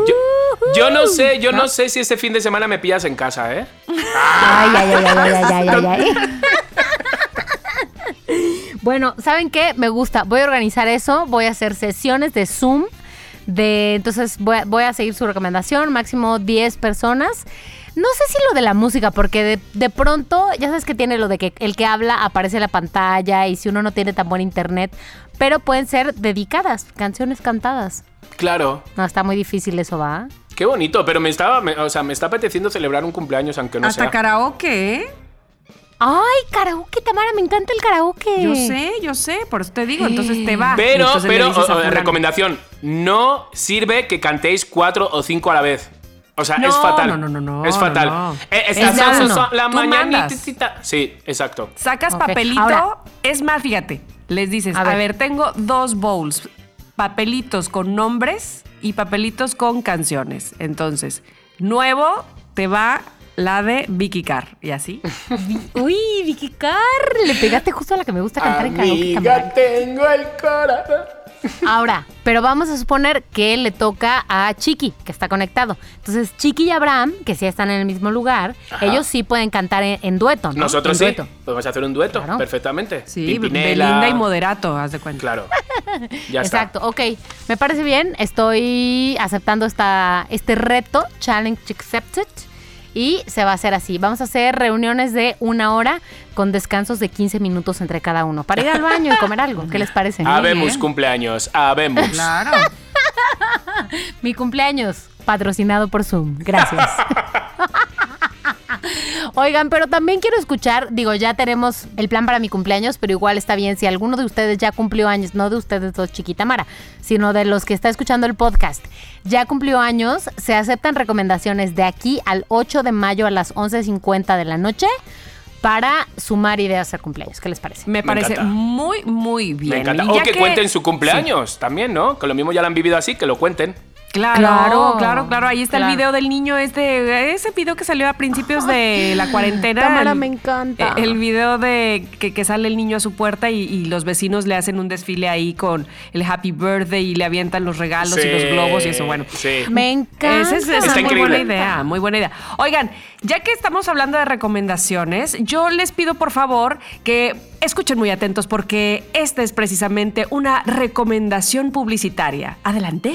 [SPEAKER 4] Yo, no uh-huh. sé, yo ¿No? Ah. Sé si este fin de semana me pillas en casa, ¿eh?
[SPEAKER 3] ay, ay, ay, ay, ay, ay, ay. ay. Bueno, ¿saben qué? Me gusta. Voy a organizar eso. Voy a hacer sesiones de Zoom. De, entonces voy a, voy a seguir su recomendación. Máximo 10 personas. No sé si lo de la música, porque de, de pronto, ya sabes que tiene lo de que el que habla aparece en la pantalla y si uno no tiene tan buen internet, pero pueden ser dedicadas, canciones cantadas.
[SPEAKER 4] Claro.
[SPEAKER 3] No, está muy difícil eso, ¿va?
[SPEAKER 4] Qué bonito, pero me estaba, me- o sea, me está apeteciendo celebrar un cumpleaños aunque no
[SPEAKER 2] Hasta
[SPEAKER 4] sea.
[SPEAKER 2] karaoke, ¿eh?
[SPEAKER 3] Ay, karaoke, Tamara, me encanta el karaoke.
[SPEAKER 2] Yo sé, yo sé, por eso te digo, entonces te va.
[SPEAKER 4] Pero, pero, o- recomendación, no sirve que cantéis cuatro o cinco a la vez. O sea,
[SPEAKER 2] No,
[SPEAKER 4] es fatal.
[SPEAKER 2] no, no, no, no,
[SPEAKER 4] Es fatal.
[SPEAKER 2] no, no.
[SPEAKER 4] Eh,
[SPEAKER 3] Es
[SPEAKER 4] la
[SPEAKER 2] mandas.
[SPEAKER 4] Sí, exacto.
[SPEAKER 2] Sacas papelito.
[SPEAKER 3] ahora-
[SPEAKER 2] es más, fíjate, les dices,
[SPEAKER 3] A
[SPEAKER 2] a
[SPEAKER 3] ver.
[SPEAKER 2] ver. tengo dos bowls, papelitos con nombres y papelitos con canciones. Entonces, nuevo te va la de Vicky Carr. Y así.
[SPEAKER 3] Uy, Vicky Carr, le pegaste justo a la que me gusta cantar en karaoke.
[SPEAKER 4] Tengo el corazón.
[SPEAKER 3] Ahora, pero vamos a suponer que le toca a Chiqui, que está conectado. Entonces, Chiqui y Abraham, que sí están en el mismo lugar,
[SPEAKER 4] Ajá.
[SPEAKER 3] ellos sí pueden cantar en, en dueto, ¿no?
[SPEAKER 4] Nosotros
[SPEAKER 3] En
[SPEAKER 4] sí.
[SPEAKER 3] dueto.
[SPEAKER 4] Podemos hacer un dueto
[SPEAKER 3] Claro.
[SPEAKER 4] perfectamente.
[SPEAKER 2] Sí,
[SPEAKER 4] Pimpinela.
[SPEAKER 2] Belinda y Moderato, haz de cuenta.
[SPEAKER 4] Claro. Ya
[SPEAKER 3] Exacto, ok. Me parece bien. Estoy aceptando esta, este reto, challenge accepted. Y se va a hacer así. Vamos a hacer reuniones de una hora con descansos de 15 minutos entre cada uno para ir al baño y comer algo. ¿Qué les parece?
[SPEAKER 4] Habemos cumpleaños. Habemos.
[SPEAKER 2] Claro.
[SPEAKER 3] Mi cumpleaños, patrocinado por Zoom. Gracias. Oigan, pero también quiero escuchar, digo, ya tenemos el plan para mi cumpleaños, pero igual está bien si alguno de ustedes ya cumplió años, no de ustedes dos, chiquita Mara, sino de los que está escuchando el podcast, ya cumplió años, se aceptan recomendaciones de aquí al 8 de mayo a las 11.50 de la noche para sumar ideas al cumpleaños. ¿Qué les parece?
[SPEAKER 2] Me
[SPEAKER 4] Me
[SPEAKER 2] parece
[SPEAKER 4] encanta.
[SPEAKER 2] muy, muy bien.
[SPEAKER 4] Me encanta.
[SPEAKER 2] Y
[SPEAKER 4] O que, cuenten su cumpleaños también, ¿no? Que lo mismo ya lo han vivido así, que lo cuenten.
[SPEAKER 2] Claro,
[SPEAKER 3] Claro.
[SPEAKER 2] claro, claro, Ahí está
[SPEAKER 3] Claro.
[SPEAKER 2] el video del niño este, ese video que salió a principios de la cuarentena.
[SPEAKER 3] Tamara,
[SPEAKER 2] el-
[SPEAKER 3] me encanta.
[SPEAKER 2] eh, El video de que, que sale el niño a su puerta y, y los vecinos le hacen un desfile ahí con el Happy Birthday y le avientan los regalos y los globos y eso, bueno.
[SPEAKER 4] Sí.
[SPEAKER 3] Me encanta.
[SPEAKER 2] Esa es, muy
[SPEAKER 4] increíble.
[SPEAKER 2] buena idea, muy buena idea. Oigan, ya que estamos hablando de recomendaciones, yo les pido por favor que escuchen muy atentos porque esta es precisamente una recomendación publicitaria. Adelante.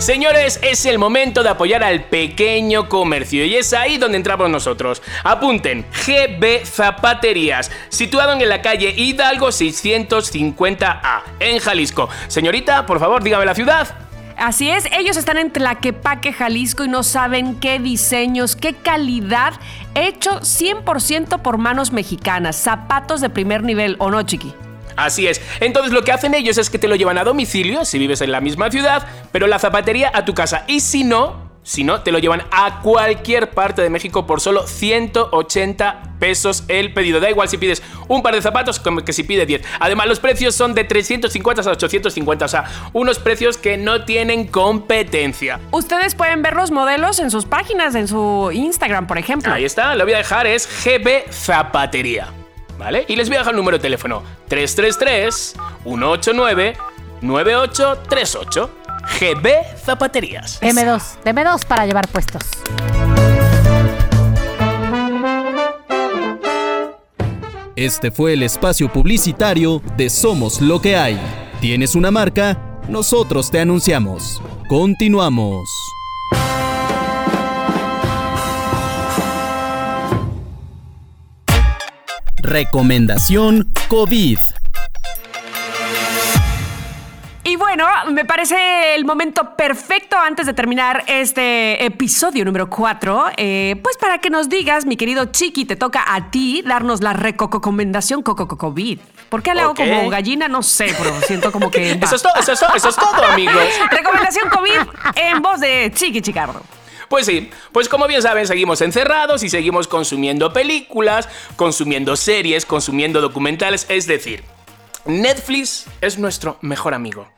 [SPEAKER 4] Señores, es el momento de apoyar al pequeño comercio y es ahí donde entramos nosotros. Apunten, GB Zapaterías, situado en la calle Hidalgo 650A, en Jalisco. Señorita, por favor, dígame la ciudad.
[SPEAKER 2] Así es, ellos están en Tlaquepaque, Jalisco y no saben qué diseños, qué calidad, hecho 100% por manos mexicanas, zapatos de primer nivel, ¿o no, chiqui?
[SPEAKER 4] Así es. Entonces lo que hacen ellos es que te lo llevan a domicilio si vives en la misma ciudad, pero la zapatería a tu casa. Y si no, si no, te lo llevan a cualquier parte de México por solo 180 pesos el pedido. Da igual si pides un par de zapatos como que si pides 10. Además, los precios son de 350 a 850, o sea, unos precios que no tienen competencia.
[SPEAKER 2] Ustedes pueden ver los modelos en sus páginas, en su Instagram, por ejemplo.
[SPEAKER 4] Ahí está, lo voy a dejar, es GB Zapatería. ¿Vale? Y les voy a dejar el número de teléfono: 333-189-9838. GB Zapaterías.
[SPEAKER 3] M2, deme dos para llevar puestos.
[SPEAKER 1] Este fue el espacio publicitario de Somos lo que hay. ¿Tienes una marca? Nosotros te anunciamos. Continuamos. Recomendación COVID.
[SPEAKER 2] Y bueno, me parece el momento perfecto antes de terminar este episodio número 4, pues para que nos digas, mi querido Chiqui, te toca a ti darnos la recomendación COVID. ¿Por qué le hago como gallina? No sé, pero siento como que...
[SPEAKER 4] Eso es todo, eso es todo, eso es todo, amigos.
[SPEAKER 2] Recomendación COVID en voz de Chiqui Chicardo.
[SPEAKER 4] Pues sí, pues como bien saben, seguimos encerrados y seguimos consumiendo películas, consumiendo series, consumiendo documentales, es decir, Netflix es nuestro mejor amigo.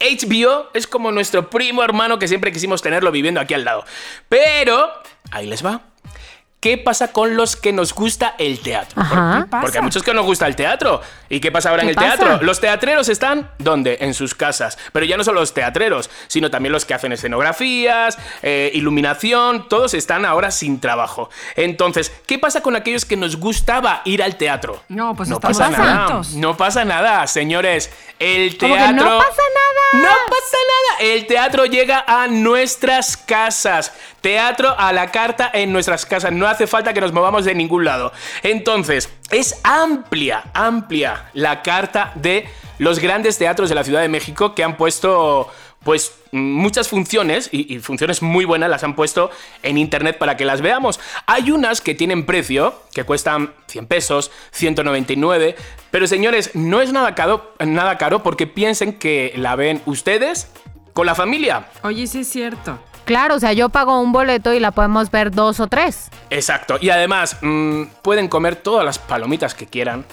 [SPEAKER 4] HBO es como nuestro primo hermano que siempre quisimos tenerlo viviendo aquí al lado. Pero, ahí les va. ¿Qué pasa con los que nos gusta el teatro?
[SPEAKER 3] Ajá.
[SPEAKER 4] Porque a muchos que nos gusta el teatro. ¿Y qué pasa ahora en
[SPEAKER 3] ¿Qué
[SPEAKER 4] el
[SPEAKER 3] pasa?
[SPEAKER 4] teatro? Los teatreros están, ¿dónde? En sus casas. Pero ya no solo los teatreros, sino también los que hacen escenografías, eh, iluminación, todos están ahora sin trabajo. Entonces, ¿qué pasa con aquellos que nos gustaba ir al teatro?
[SPEAKER 2] No, pues
[SPEAKER 4] no
[SPEAKER 2] estamos
[SPEAKER 4] pasa nada. No pasa nada, señores. El
[SPEAKER 3] ¿Cómo que
[SPEAKER 4] teatro.
[SPEAKER 3] no pasa nada?
[SPEAKER 4] No pasa nada. El teatro llega a nuestras casas. Teatro a la carta en nuestras casas. No hace falta que nos movamos de ningún lado. Entonces, es amplia, amplia la carta de los grandes teatros de la Ciudad de México que han puesto pues muchas funciones y, funciones muy buenas las han puesto en internet para que las veamos. Hay unas que tienen precio, que cuestan 100 pesos, 199, pero señores, no es nada caro, nada caro porque piensen que la ven ustedes con la familia.
[SPEAKER 2] Oye, sí es cierto.
[SPEAKER 3] Claro, o sea, yo pago un boleto y la podemos ver dos o tres.
[SPEAKER 4] Exacto, y además mmm, pueden comer todas las palomitas que quieran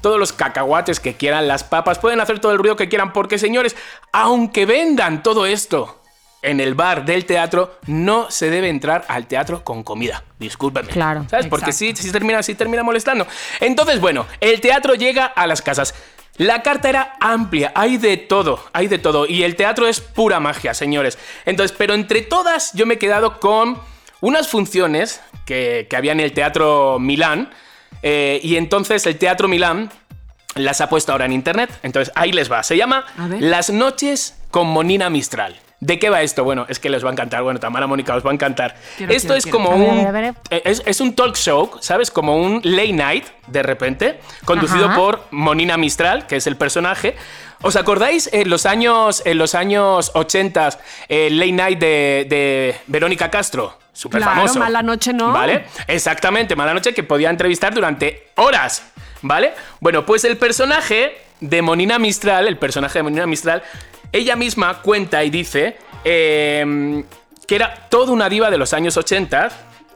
[SPEAKER 4] todos los cacahuates que quieran, las papas, pueden hacer todo el ruido que quieran, porque señores, aunque vendan todo esto en el bar del teatro, no se debe entrar al teatro con comida. Discúlpenme.
[SPEAKER 3] Claro.
[SPEAKER 4] ¿Sabes? Porque sí, sí termina, sí termina molestando. Entonces, bueno, el teatro llega a las casas. La carta era amplia, hay de todo, hay de todo. Y el teatro es pura magia, señores. Entonces, pero entre todas, yo me he quedado con unas funciones que, que había en el Teatro Milán eh, y entonces el Teatro Milán las ha puesto ahora en internet. Entonces ahí les va. Se llama Las noches con Monina Mistral. ¿De qué va esto? Bueno, es que les va a encantar. Bueno, Tamara Mónica os va a encantar.
[SPEAKER 2] Quiero,
[SPEAKER 4] esto
[SPEAKER 2] quiero,
[SPEAKER 4] es
[SPEAKER 2] quiero.
[SPEAKER 4] como un.
[SPEAKER 3] a ver, a ver.
[SPEAKER 4] Es, es un talk show, ¿sabes? Como un late night, de repente, conducido
[SPEAKER 3] Ajá.
[SPEAKER 4] por Monina Mistral, que es el personaje. ¿Os acordáis en los años, en los años 80, el late night de, de Verónica Castro? Súper
[SPEAKER 2] Claro,
[SPEAKER 4] famoso.
[SPEAKER 2] Mala Noche no.
[SPEAKER 4] ¿Vale? Exactamente, Mala Noche que podía entrevistar durante horas, ¿vale? Bueno, pues el personaje de Monina Mistral, el personaje de Monina Mistral, ella misma cuenta y dice eh, que era toda una diva de los años 80.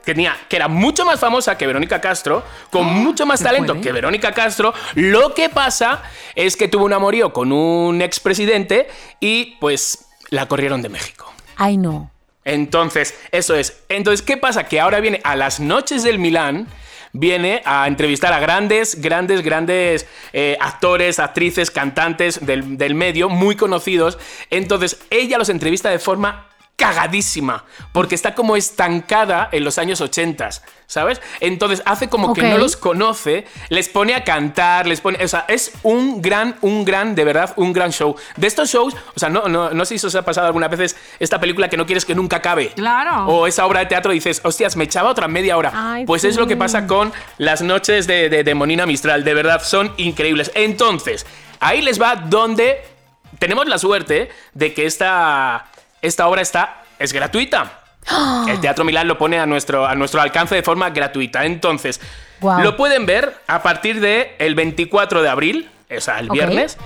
[SPEAKER 4] Que, tenía, que era mucho más famosa que Verónica Castro, con mucho más
[SPEAKER 2] ¿se
[SPEAKER 4] talento
[SPEAKER 2] puede?
[SPEAKER 4] que Verónica Castro. Lo que pasa es que tuvo un amorío con un expresidente y pues la corrieron de México.
[SPEAKER 3] Ay, no.
[SPEAKER 4] Entonces, eso es. Entonces, ¿qué pasa? Que ahora viene a las noches del Milán, viene a entrevistar a grandes, grandes, grandes eh, actores, actrices, cantantes del, del medio, muy conocidos. Entonces, ella los entrevista de forma cagadísima, porque está como estancada en los años 80, ¿sabes? Entonces hace como que no los conoce, les pone a cantar, les pone, o sea, es un gran, un gran, de verdad, un gran show. De estos shows, o sea, no, no, no sé si os ha pasado alguna vez esta película que no quieres que nunca acabe.
[SPEAKER 2] Claro.
[SPEAKER 4] O esa obra de teatro dices, hostias, me echaba otra media hora.
[SPEAKER 3] Ay,
[SPEAKER 4] pues es lo que pasa con las noches de, de, de Monina Mistral, de verdad, son increíbles. Entonces, ahí les va donde tenemos la suerte de que esta, esta obra está, es gratuita. El Teatro Milán lo pone a nuestro, a nuestro alcance de forma gratuita. Entonces, lo pueden ver a partir del el 24 de abril, o sea, el viernes,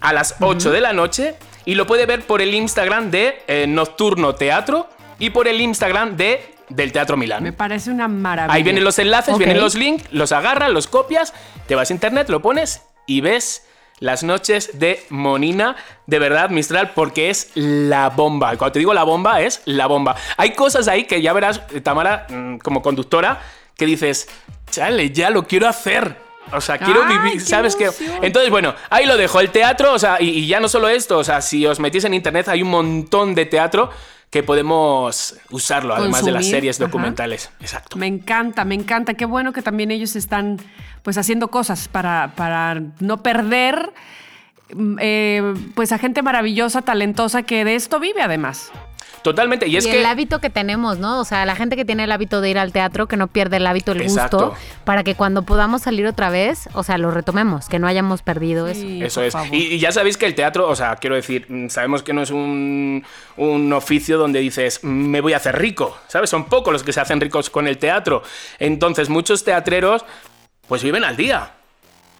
[SPEAKER 4] a las 8 de la noche. Y lo puede ver por el Instagram de eh, Nocturno Teatro y por el Instagram de, del Teatro Milán.
[SPEAKER 2] Me parece una maravilla.
[SPEAKER 4] Ahí vienen los enlaces, vienen los links, los agarras, los copias, te vas a internet, lo pones y ves las noches de Monina, de verdad, Mistral, porque es la bomba. Y Cuando te digo la bomba, es la bomba. Hay cosas ahí que ya verás, eh, Tamara, mm, como conductora, que dices, chale, ya lo quiero hacer. O sea, quiero
[SPEAKER 2] Ay,
[SPEAKER 4] vivir,
[SPEAKER 2] qué
[SPEAKER 4] ¿sabes qué? Entonces, bueno, ahí lo dejo. El teatro, o sea, y, y ya no solo esto, o sea, si os metís en internet, hay un montón de teatro que podemos usarlo, además de las series
[SPEAKER 2] ajá.
[SPEAKER 4] documentales. Exacto.
[SPEAKER 2] Me encanta, me encanta. Qué bueno que también ellos están pues haciendo cosas para, para no perder mm, eh, pues a gente maravillosa, talentosa que de esto vive además.
[SPEAKER 4] Totalmente. Y es
[SPEAKER 3] y
[SPEAKER 4] que.
[SPEAKER 3] el hábito que tenemos, ¿no? O sea, la gente que tiene el hábito de ir al teatro, que no pierde el hábito, el
[SPEAKER 4] Exacto.
[SPEAKER 3] gusto, para que cuando podamos salir otra vez, o sea, lo retomemos, que no hayamos perdido eso.
[SPEAKER 2] Sí,
[SPEAKER 4] Eso es. Y, y ya sabéis que el teatro, o sea, quiero decir, mm, sabemos que no es un, un oficio donde dices, "Mm, me voy a hacer rico, ¿sabes? Son pocos los que se hacen ricos con el teatro. Entonces, muchos teatreros, pues viven al día.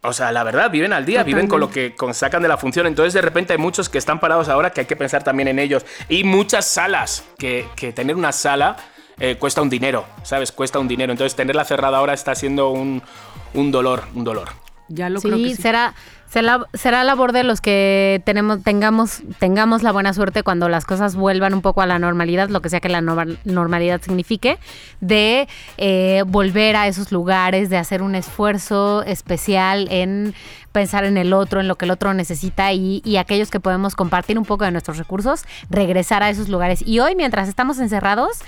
[SPEAKER 4] O sea, la verdad, viven al día, viven con lo que con- sacan de la función. Entonces, de repente, hay muchos que están parados ahora que hay que pensar también en ellos. Y muchas salas, que, que tener una sala eh, cuesta un dinero, ¿sabes? Cuesta un dinero. Entonces, tenerla cerrada ahora está siendo un, un dolor, un dolor.
[SPEAKER 2] Ya lo creo que
[SPEAKER 3] Sí,
[SPEAKER 2] sí.
[SPEAKER 3] será, será, será labor de los que tenemos, tengamos, tengamos la buena suerte cuando las cosas vuelvan un poco a la normalidad, lo que sea que la norma- normalidad signifique, de eh, volver a esos lugares, de hacer un esfuerzo especial en pensar en el otro, en lo que el otro necesita y, y aquellos que podemos compartir un poco de nuestros recursos, regresar a esos lugares. Y hoy, mientras estamos encerrados,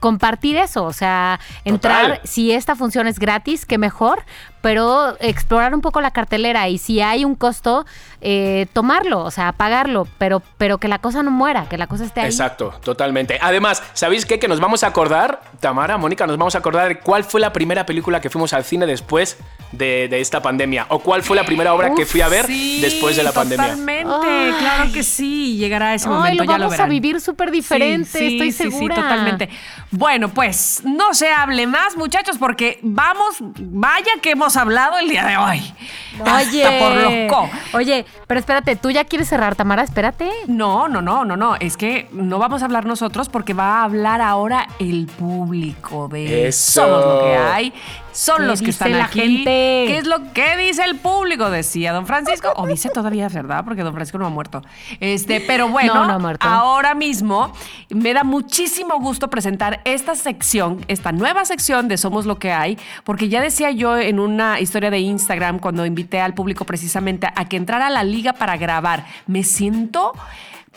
[SPEAKER 3] compartir eso, o sea, entrar,
[SPEAKER 4] Total.
[SPEAKER 3] si esta función es gratis, qué mejor, pero explorar un poco la cartelera y si hay un costo, eh, tomarlo, o sea, pagarlo, pero, pero que la cosa no muera, que la cosa esté ahí.
[SPEAKER 4] Exacto, totalmente. Además, ¿sabéis qué? Que nos vamos a acordar, Tamara, Mónica, nos vamos a acordar de cuál fue la primera película que fuimos al cine después de, de esta pandemia o cuál fue la primera obra que fui a ver
[SPEAKER 2] Sí,
[SPEAKER 4] después de la pandemia.
[SPEAKER 2] Totalmente,
[SPEAKER 3] Ay.
[SPEAKER 2] claro que sí, llegará ese
[SPEAKER 3] Ay,
[SPEAKER 2] momento,
[SPEAKER 3] lo
[SPEAKER 2] ya lo
[SPEAKER 3] vamos a
[SPEAKER 2] verán.
[SPEAKER 3] vivir súper diferente,
[SPEAKER 2] Sí, sí,
[SPEAKER 3] estoy
[SPEAKER 2] sí, sí,
[SPEAKER 3] segura.
[SPEAKER 2] totalmente. Bueno, pues no se hable más, muchachos, porque vamos, vaya que hemos hablado el día de hoy.
[SPEAKER 3] Oye,
[SPEAKER 2] Hasta por loco.
[SPEAKER 3] Oye, pero espérate, ¿tú ya quieres cerrar, Tamara? Espérate.
[SPEAKER 2] No, no, no, no, no. Es que no vamos a hablar nosotros porque va a hablar ahora el público de
[SPEAKER 4] Eso.
[SPEAKER 2] Somos lo que hay. Son
[SPEAKER 3] ¿Qué
[SPEAKER 2] los que están
[SPEAKER 3] la
[SPEAKER 2] aquí.
[SPEAKER 3] gente?
[SPEAKER 2] ¿Qué es lo que dice el público? Decía don Francisco. O dice todavía, ¿verdad? Porque don Francisco no ha muerto. Este, pero bueno,
[SPEAKER 3] No, no ha muerto.
[SPEAKER 2] ahora mismo me da muchísimo gusto presentar esta sección, esta nueva sección de Somos lo que hay, porque ya decía yo en una historia de Instagram cuando invité al público precisamente a que entrara a la liga para grabar. Me siento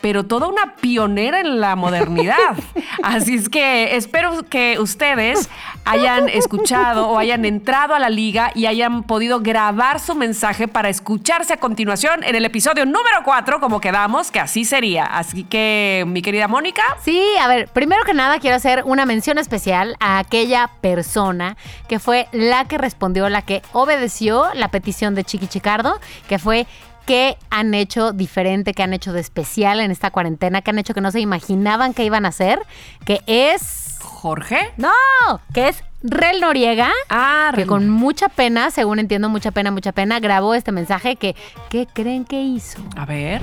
[SPEAKER 2] pero toda una pionera en la modernidad. Así es que espero que ustedes hayan escuchado o hayan entrado a la liga y hayan podido grabar su mensaje para escucharse a continuación en el episodio número 4, como quedamos, que así sería. Así que, mi querida Mónica.
[SPEAKER 3] Sí, a ver, primero que nada quiero hacer una mención especial a aquella persona que fue la que respondió, la que obedeció la petición de Chiqui Chicardo, que fue qué han hecho diferente, qué han hecho de especial en esta cuarentena, qué han hecho que no se imaginaban que iban a hacer, que es...
[SPEAKER 2] Jorge.
[SPEAKER 3] No, que es Rel Noriega.
[SPEAKER 2] Ah,
[SPEAKER 3] que con mucha pena, según entiendo, mucha pena, mucha pena, grabó este mensaje que, ¿qué creen que hizo?
[SPEAKER 2] A ver.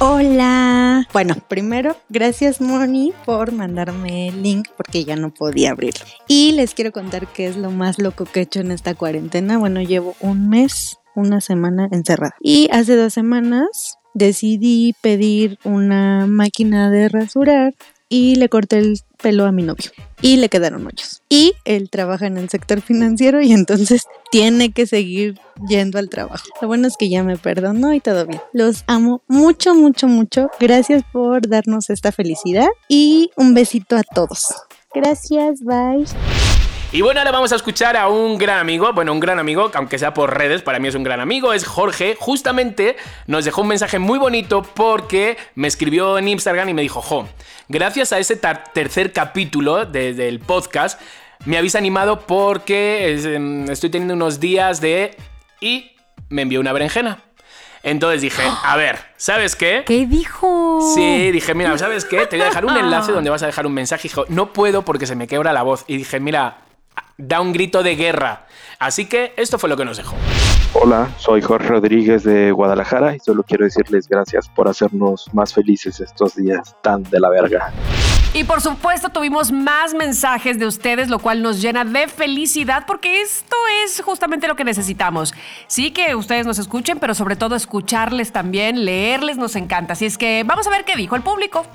[SPEAKER 6] Hola. Bueno, primero, gracias Moni por mandarme el link porque ya no podía abrirlo. Y les quiero contar qué es lo más loco que he hecho en esta cuarentena. Bueno, llevo un mes, una semana encerrada. Y hace dos semanas decidí pedir una máquina de rasurar y le corté el pelo a mi novio y le quedaron hoyos. Y él trabaja en el sector financiero y entonces tiene que seguir yendo al trabajo. Lo bueno es que ya me perdonó y todo bien. Los amo mucho, mucho, mucho. Gracias por darnos esta felicidad y un besito a todos. Gracias, bye.
[SPEAKER 4] Y bueno, ahora vamos a escuchar a un gran amigo, bueno, un gran amigo, aunque sea por redes, para mí es un gran amigo, es Jorge. Justamente nos dejó un mensaje muy bonito porque me escribió en Instagram y me dijo, jo, gracias a ese tercer capítulo de- del podcast, me habéis animado porque es, em, estoy teniendo unos días de... y me envió una berenjena. Entonces dije, a ver, ¿sabes qué?
[SPEAKER 3] ¿Qué dijo?
[SPEAKER 4] Sí, dije, mira, ¿sabes qué? Te voy a dejar un enlace donde vas a dejar un mensaje. Dijo, no puedo porque se me quebra la voz. Y dije, mira, da un grito de guerra. Así que esto fue lo que nos dejó.
[SPEAKER 7] Hola, soy Jorge Rodríguez de Guadalajara y solo quiero decirles gracias por hacernos más felices estos días tan de la verga.
[SPEAKER 2] Y por supuesto tuvimos más mensajes de ustedes, lo cual nos llena de felicidad porque esto es justamente lo que necesitamos. Sí que ustedes nos escuchen, pero sobre todo escucharles también, leerles nos encanta. Así es que vamos a ver qué dijo el público.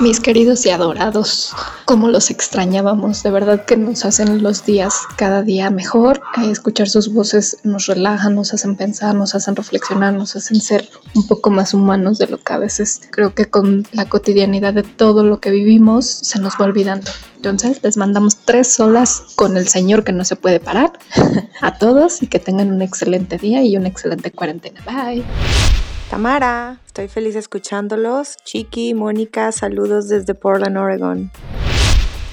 [SPEAKER 8] Mis queridos y adorados, cómo los extrañábamos, de verdad que nos hacen los días cada día mejor. Eh, escuchar sus voces nos relajan, nos hacen pensar, nos hacen reflexionar, nos hacen ser un poco más humanos de lo que a veces creo que con la cotidianidad de todo lo que vivimos se nos va olvidando. Entonces les mandamos tres solas con el Señor que no se puede parar a todos y que tengan un excelente día y una excelente cuarentena. Bye.
[SPEAKER 9] Tamara, estoy feliz escuchándolos. Chiqui, Mónica, saludos desde Portland, Oregon.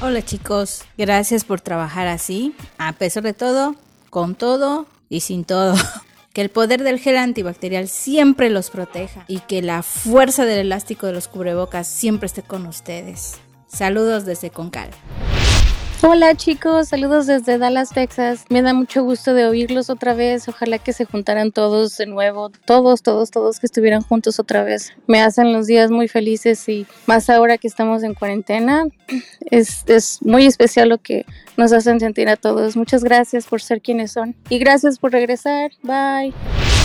[SPEAKER 10] Hola chicos, gracias por trabajar así, a pesar de todo, con todo y sin todo. Que el poder del gel antibacterial siempre los proteja y que la fuerza del elástico de los cubrebocas siempre esté con ustedes. Saludos desde Concal.
[SPEAKER 11] Hola chicos, saludos desde Dallas, Texas. Me da mucho gusto de oírlos otra vez. Ojalá que se juntaran todos de nuevo, todos, todos, todos que estuvieran juntos otra vez. Me hacen los días muy felices y más ahora que estamos en cuarentena. Es, muy especial lo que nos hacen sentir a todos. Muchas gracias por ser quienes son y gracias por regresar. Bye.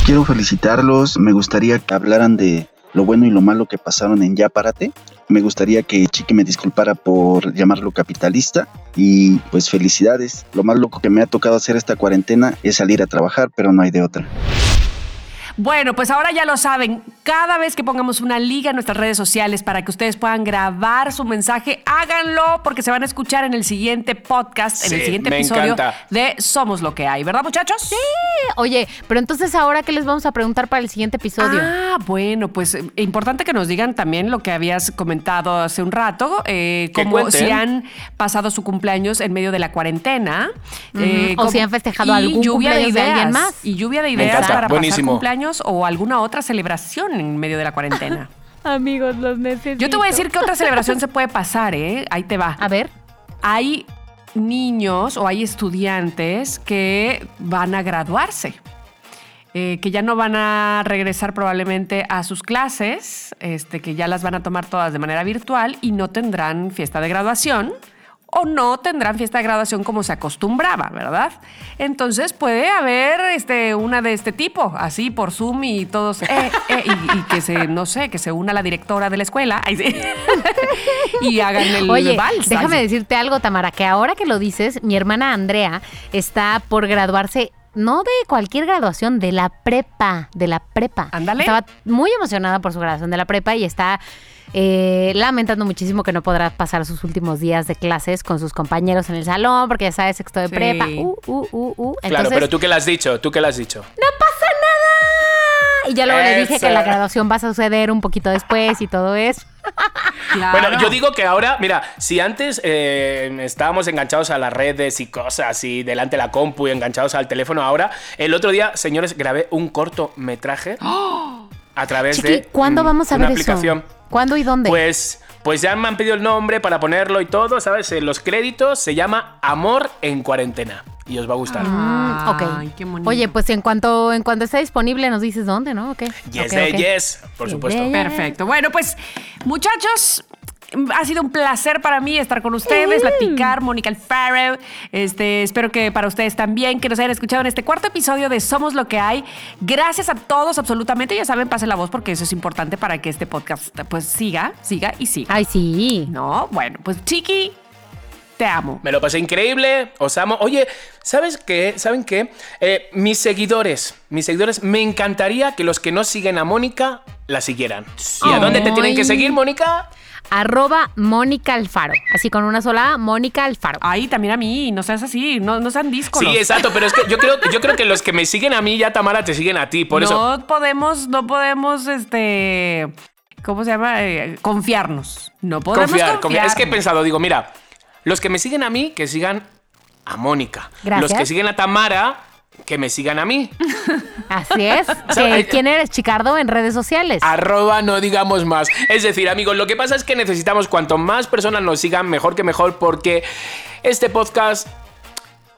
[SPEAKER 12] Quiero felicitarlos. Me gustaría que hablaran de lo bueno y lo malo que pasaron en Ya Párate. Me gustaría que Chiqui me disculpara por llamarlo capitalista y pues felicidades. Lo más loco que me ha tocado hacer esta cuarentena es salir a trabajar, pero no hay de otra.
[SPEAKER 2] Bueno, pues ahora ya lo saben. Cada vez que pongamos una liga en nuestras redes sociales para que ustedes puedan grabar su mensaje, háganlo porque se van a escuchar en el siguiente podcast, en el siguiente episodio
[SPEAKER 4] encanta.
[SPEAKER 2] de Somos lo que hay, ¿verdad, muchachos? Sí.
[SPEAKER 3] Oye, pero entonces ahora qué les vamos a preguntar para el siguiente episodio.
[SPEAKER 2] Ah, bueno, pues eh, importante que nos digan también lo que habías comentado hace un rato, eh, como
[SPEAKER 4] cuenten.
[SPEAKER 2] si han pasado su cumpleaños en medio de la cuarentena. eh,
[SPEAKER 3] o
[SPEAKER 2] como-
[SPEAKER 3] si han festejado
[SPEAKER 2] y
[SPEAKER 3] algún
[SPEAKER 2] lluvia
[SPEAKER 3] cumpleaños de alguien más.
[SPEAKER 2] Y lluvia de ideas para
[SPEAKER 4] buenísimo.
[SPEAKER 2] pasar cumpleaños o alguna otra celebración en medio de la cuarentena.
[SPEAKER 3] Amigos, los necesito.
[SPEAKER 2] Yo te voy a decir que otra celebración se puede pasar, ¿eh? Ahí te va.
[SPEAKER 3] A ver.
[SPEAKER 2] Hay niños o hay estudiantes que van a graduarse. eh, que ya no van a regresar probablemente a sus clases, este, que ya las van a tomar todas de manera virtual y no tendrán fiesta de graduación o no tendrán fiesta de graduación como se acostumbraba, ¿verdad? Entonces puede haber este, una de este tipo, así por Zoom y todos, eh, eh, y, y que se, no sé, que se una la directora de la escuela ay, sí, y hagan el
[SPEAKER 3] Oye,
[SPEAKER 2] vals.
[SPEAKER 3] déjame
[SPEAKER 2] ay,
[SPEAKER 3] decirte algo, Tamara, que ahora que lo dices, mi hermana Andrea está por graduarse. No de cualquier graduación, de la prepa, de la prepa.
[SPEAKER 2] Ándale.
[SPEAKER 3] Estaba muy emocionada por su graduación de la prepa y está eh, lamentando muchísimo que no podrá pasar sus últimos días de clases con sus compañeros en el salón, porque ya sabes, sexto de
[SPEAKER 2] Sí.
[SPEAKER 3] prepa. Uh, uh, uh, uh.
[SPEAKER 4] Claro,
[SPEAKER 3] Entonces,
[SPEAKER 4] pero tú qué le has dicho, tú qué le has dicho.
[SPEAKER 3] ¡No pasa nada! Y ya luego le dije que la graduación va a suceder un poquito después y todo eso.
[SPEAKER 2] Claro.
[SPEAKER 4] Bueno, yo digo que ahora, mira, si antes eh, estábamos enganchados a las redes y cosas y delante de la compu y enganchados al teléfono, ahora, el otro día, señores, grabé un cortometraje a través
[SPEAKER 3] Chiqui,
[SPEAKER 4] de
[SPEAKER 3] ¿cuándo
[SPEAKER 4] mm,
[SPEAKER 3] vamos a
[SPEAKER 4] una
[SPEAKER 3] ver
[SPEAKER 4] aplicación.
[SPEAKER 3] eso? ¿Cuándo y dónde?
[SPEAKER 4] Pues, pues ya me han pedido el nombre para ponerlo y todo, ¿sabes? En los créditos se llama Amor en cuarentena y os va a gustar.
[SPEAKER 3] Mm, ok.
[SPEAKER 2] Ay, qué bonito.
[SPEAKER 3] Oye, pues en cuanto, en cuanto esté disponible nos dices dónde, ¿no? Ok.
[SPEAKER 4] Yes,
[SPEAKER 3] Ok,
[SPEAKER 4] de
[SPEAKER 3] ok.
[SPEAKER 4] yes, por
[SPEAKER 3] Yes,
[SPEAKER 4] supuesto.
[SPEAKER 2] Perfecto. Bueno, pues, muchachos. Ha sido un placer para mí estar con ustedes, platicar, Mónica Alfaro. Este, espero que para ustedes también, que nos hayan escuchado en este cuarto episodio de Somos lo que hay. Gracias a todos, absolutamente. Ya saben, pasen la voz porque eso es importante para que este podcast pues siga, siga y siga.
[SPEAKER 3] Ay, sí.
[SPEAKER 2] No, bueno, pues Chiqui, te amo.
[SPEAKER 4] Me lo pasé increíble, os amo. Oye, ¿sabes qué? ¿Saben qué? Eh, mis seguidores, mis seguidores, me encantaría que los que no siguen a Mónica la siguieran. ¿Y a dónde te tienen que seguir, Mónica?
[SPEAKER 3] Arroba Mónica Alfaro. Así con una sola A, Mónica Alfaro.
[SPEAKER 2] Ay, también a mí, no seas así, no, no sean discos.
[SPEAKER 4] Sí, exacto, pero es que yo creo, yo creo que los que me siguen a mí ya, Tamara, te siguen a ti. Por
[SPEAKER 2] no
[SPEAKER 4] eso.
[SPEAKER 2] podemos, no podemos, este, ¿cómo se llama? Eh, confiarnos. No podemos
[SPEAKER 4] Confiar, confiar. Es que he pensado, digo, mira, los que me siguen a mí, que sigan a Mónica.
[SPEAKER 3] Gracias.
[SPEAKER 4] Los que siguen a Tamara, que me sigan a mí.
[SPEAKER 3] Así es.
[SPEAKER 4] ¿Sabes?
[SPEAKER 3] Que, ¿Quién eres, Chicardo, en redes sociales?
[SPEAKER 4] Arroba no digamos más. Es decir, amigos, lo que pasa es que necesitamos cuanto más personas nos sigan, mejor que mejor, porque este podcast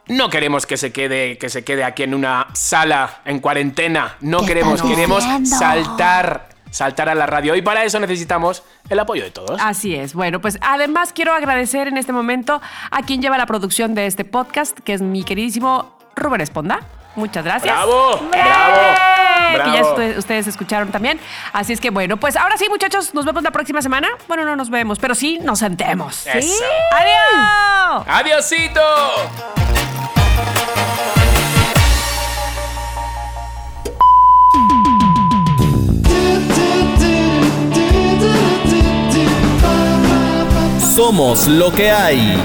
[SPEAKER 4] no queremos que se quede, que se quede aquí en una sala en cuarentena. No
[SPEAKER 3] ¿Qué
[SPEAKER 4] queremos, queremos
[SPEAKER 3] diciendo?
[SPEAKER 4] saltar, saltar a la radio. Y para eso necesitamos el apoyo de todos.
[SPEAKER 2] Así es. Bueno, pues además quiero agradecer en este momento a quien lleva la producción de este podcast, que es mi queridísimo Rubén Esponda. Muchas gracias.
[SPEAKER 4] ¡Bravo!
[SPEAKER 2] ¡Bravo!
[SPEAKER 4] ¡Bravo!
[SPEAKER 2] Que ya
[SPEAKER 4] ¡Bravo!
[SPEAKER 2] ustedes, ustedes escucharon también. Así es que bueno, pues ahora sí, muchachos, nos vemos la próxima semana. Bueno, no nos vemos, pero sí nos sentemos.
[SPEAKER 4] Eso.
[SPEAKER 2] ¡Adiós!
[SPEAKER 4] ¡Adiosito!
[SPEAKER 1] Somos lo que hay.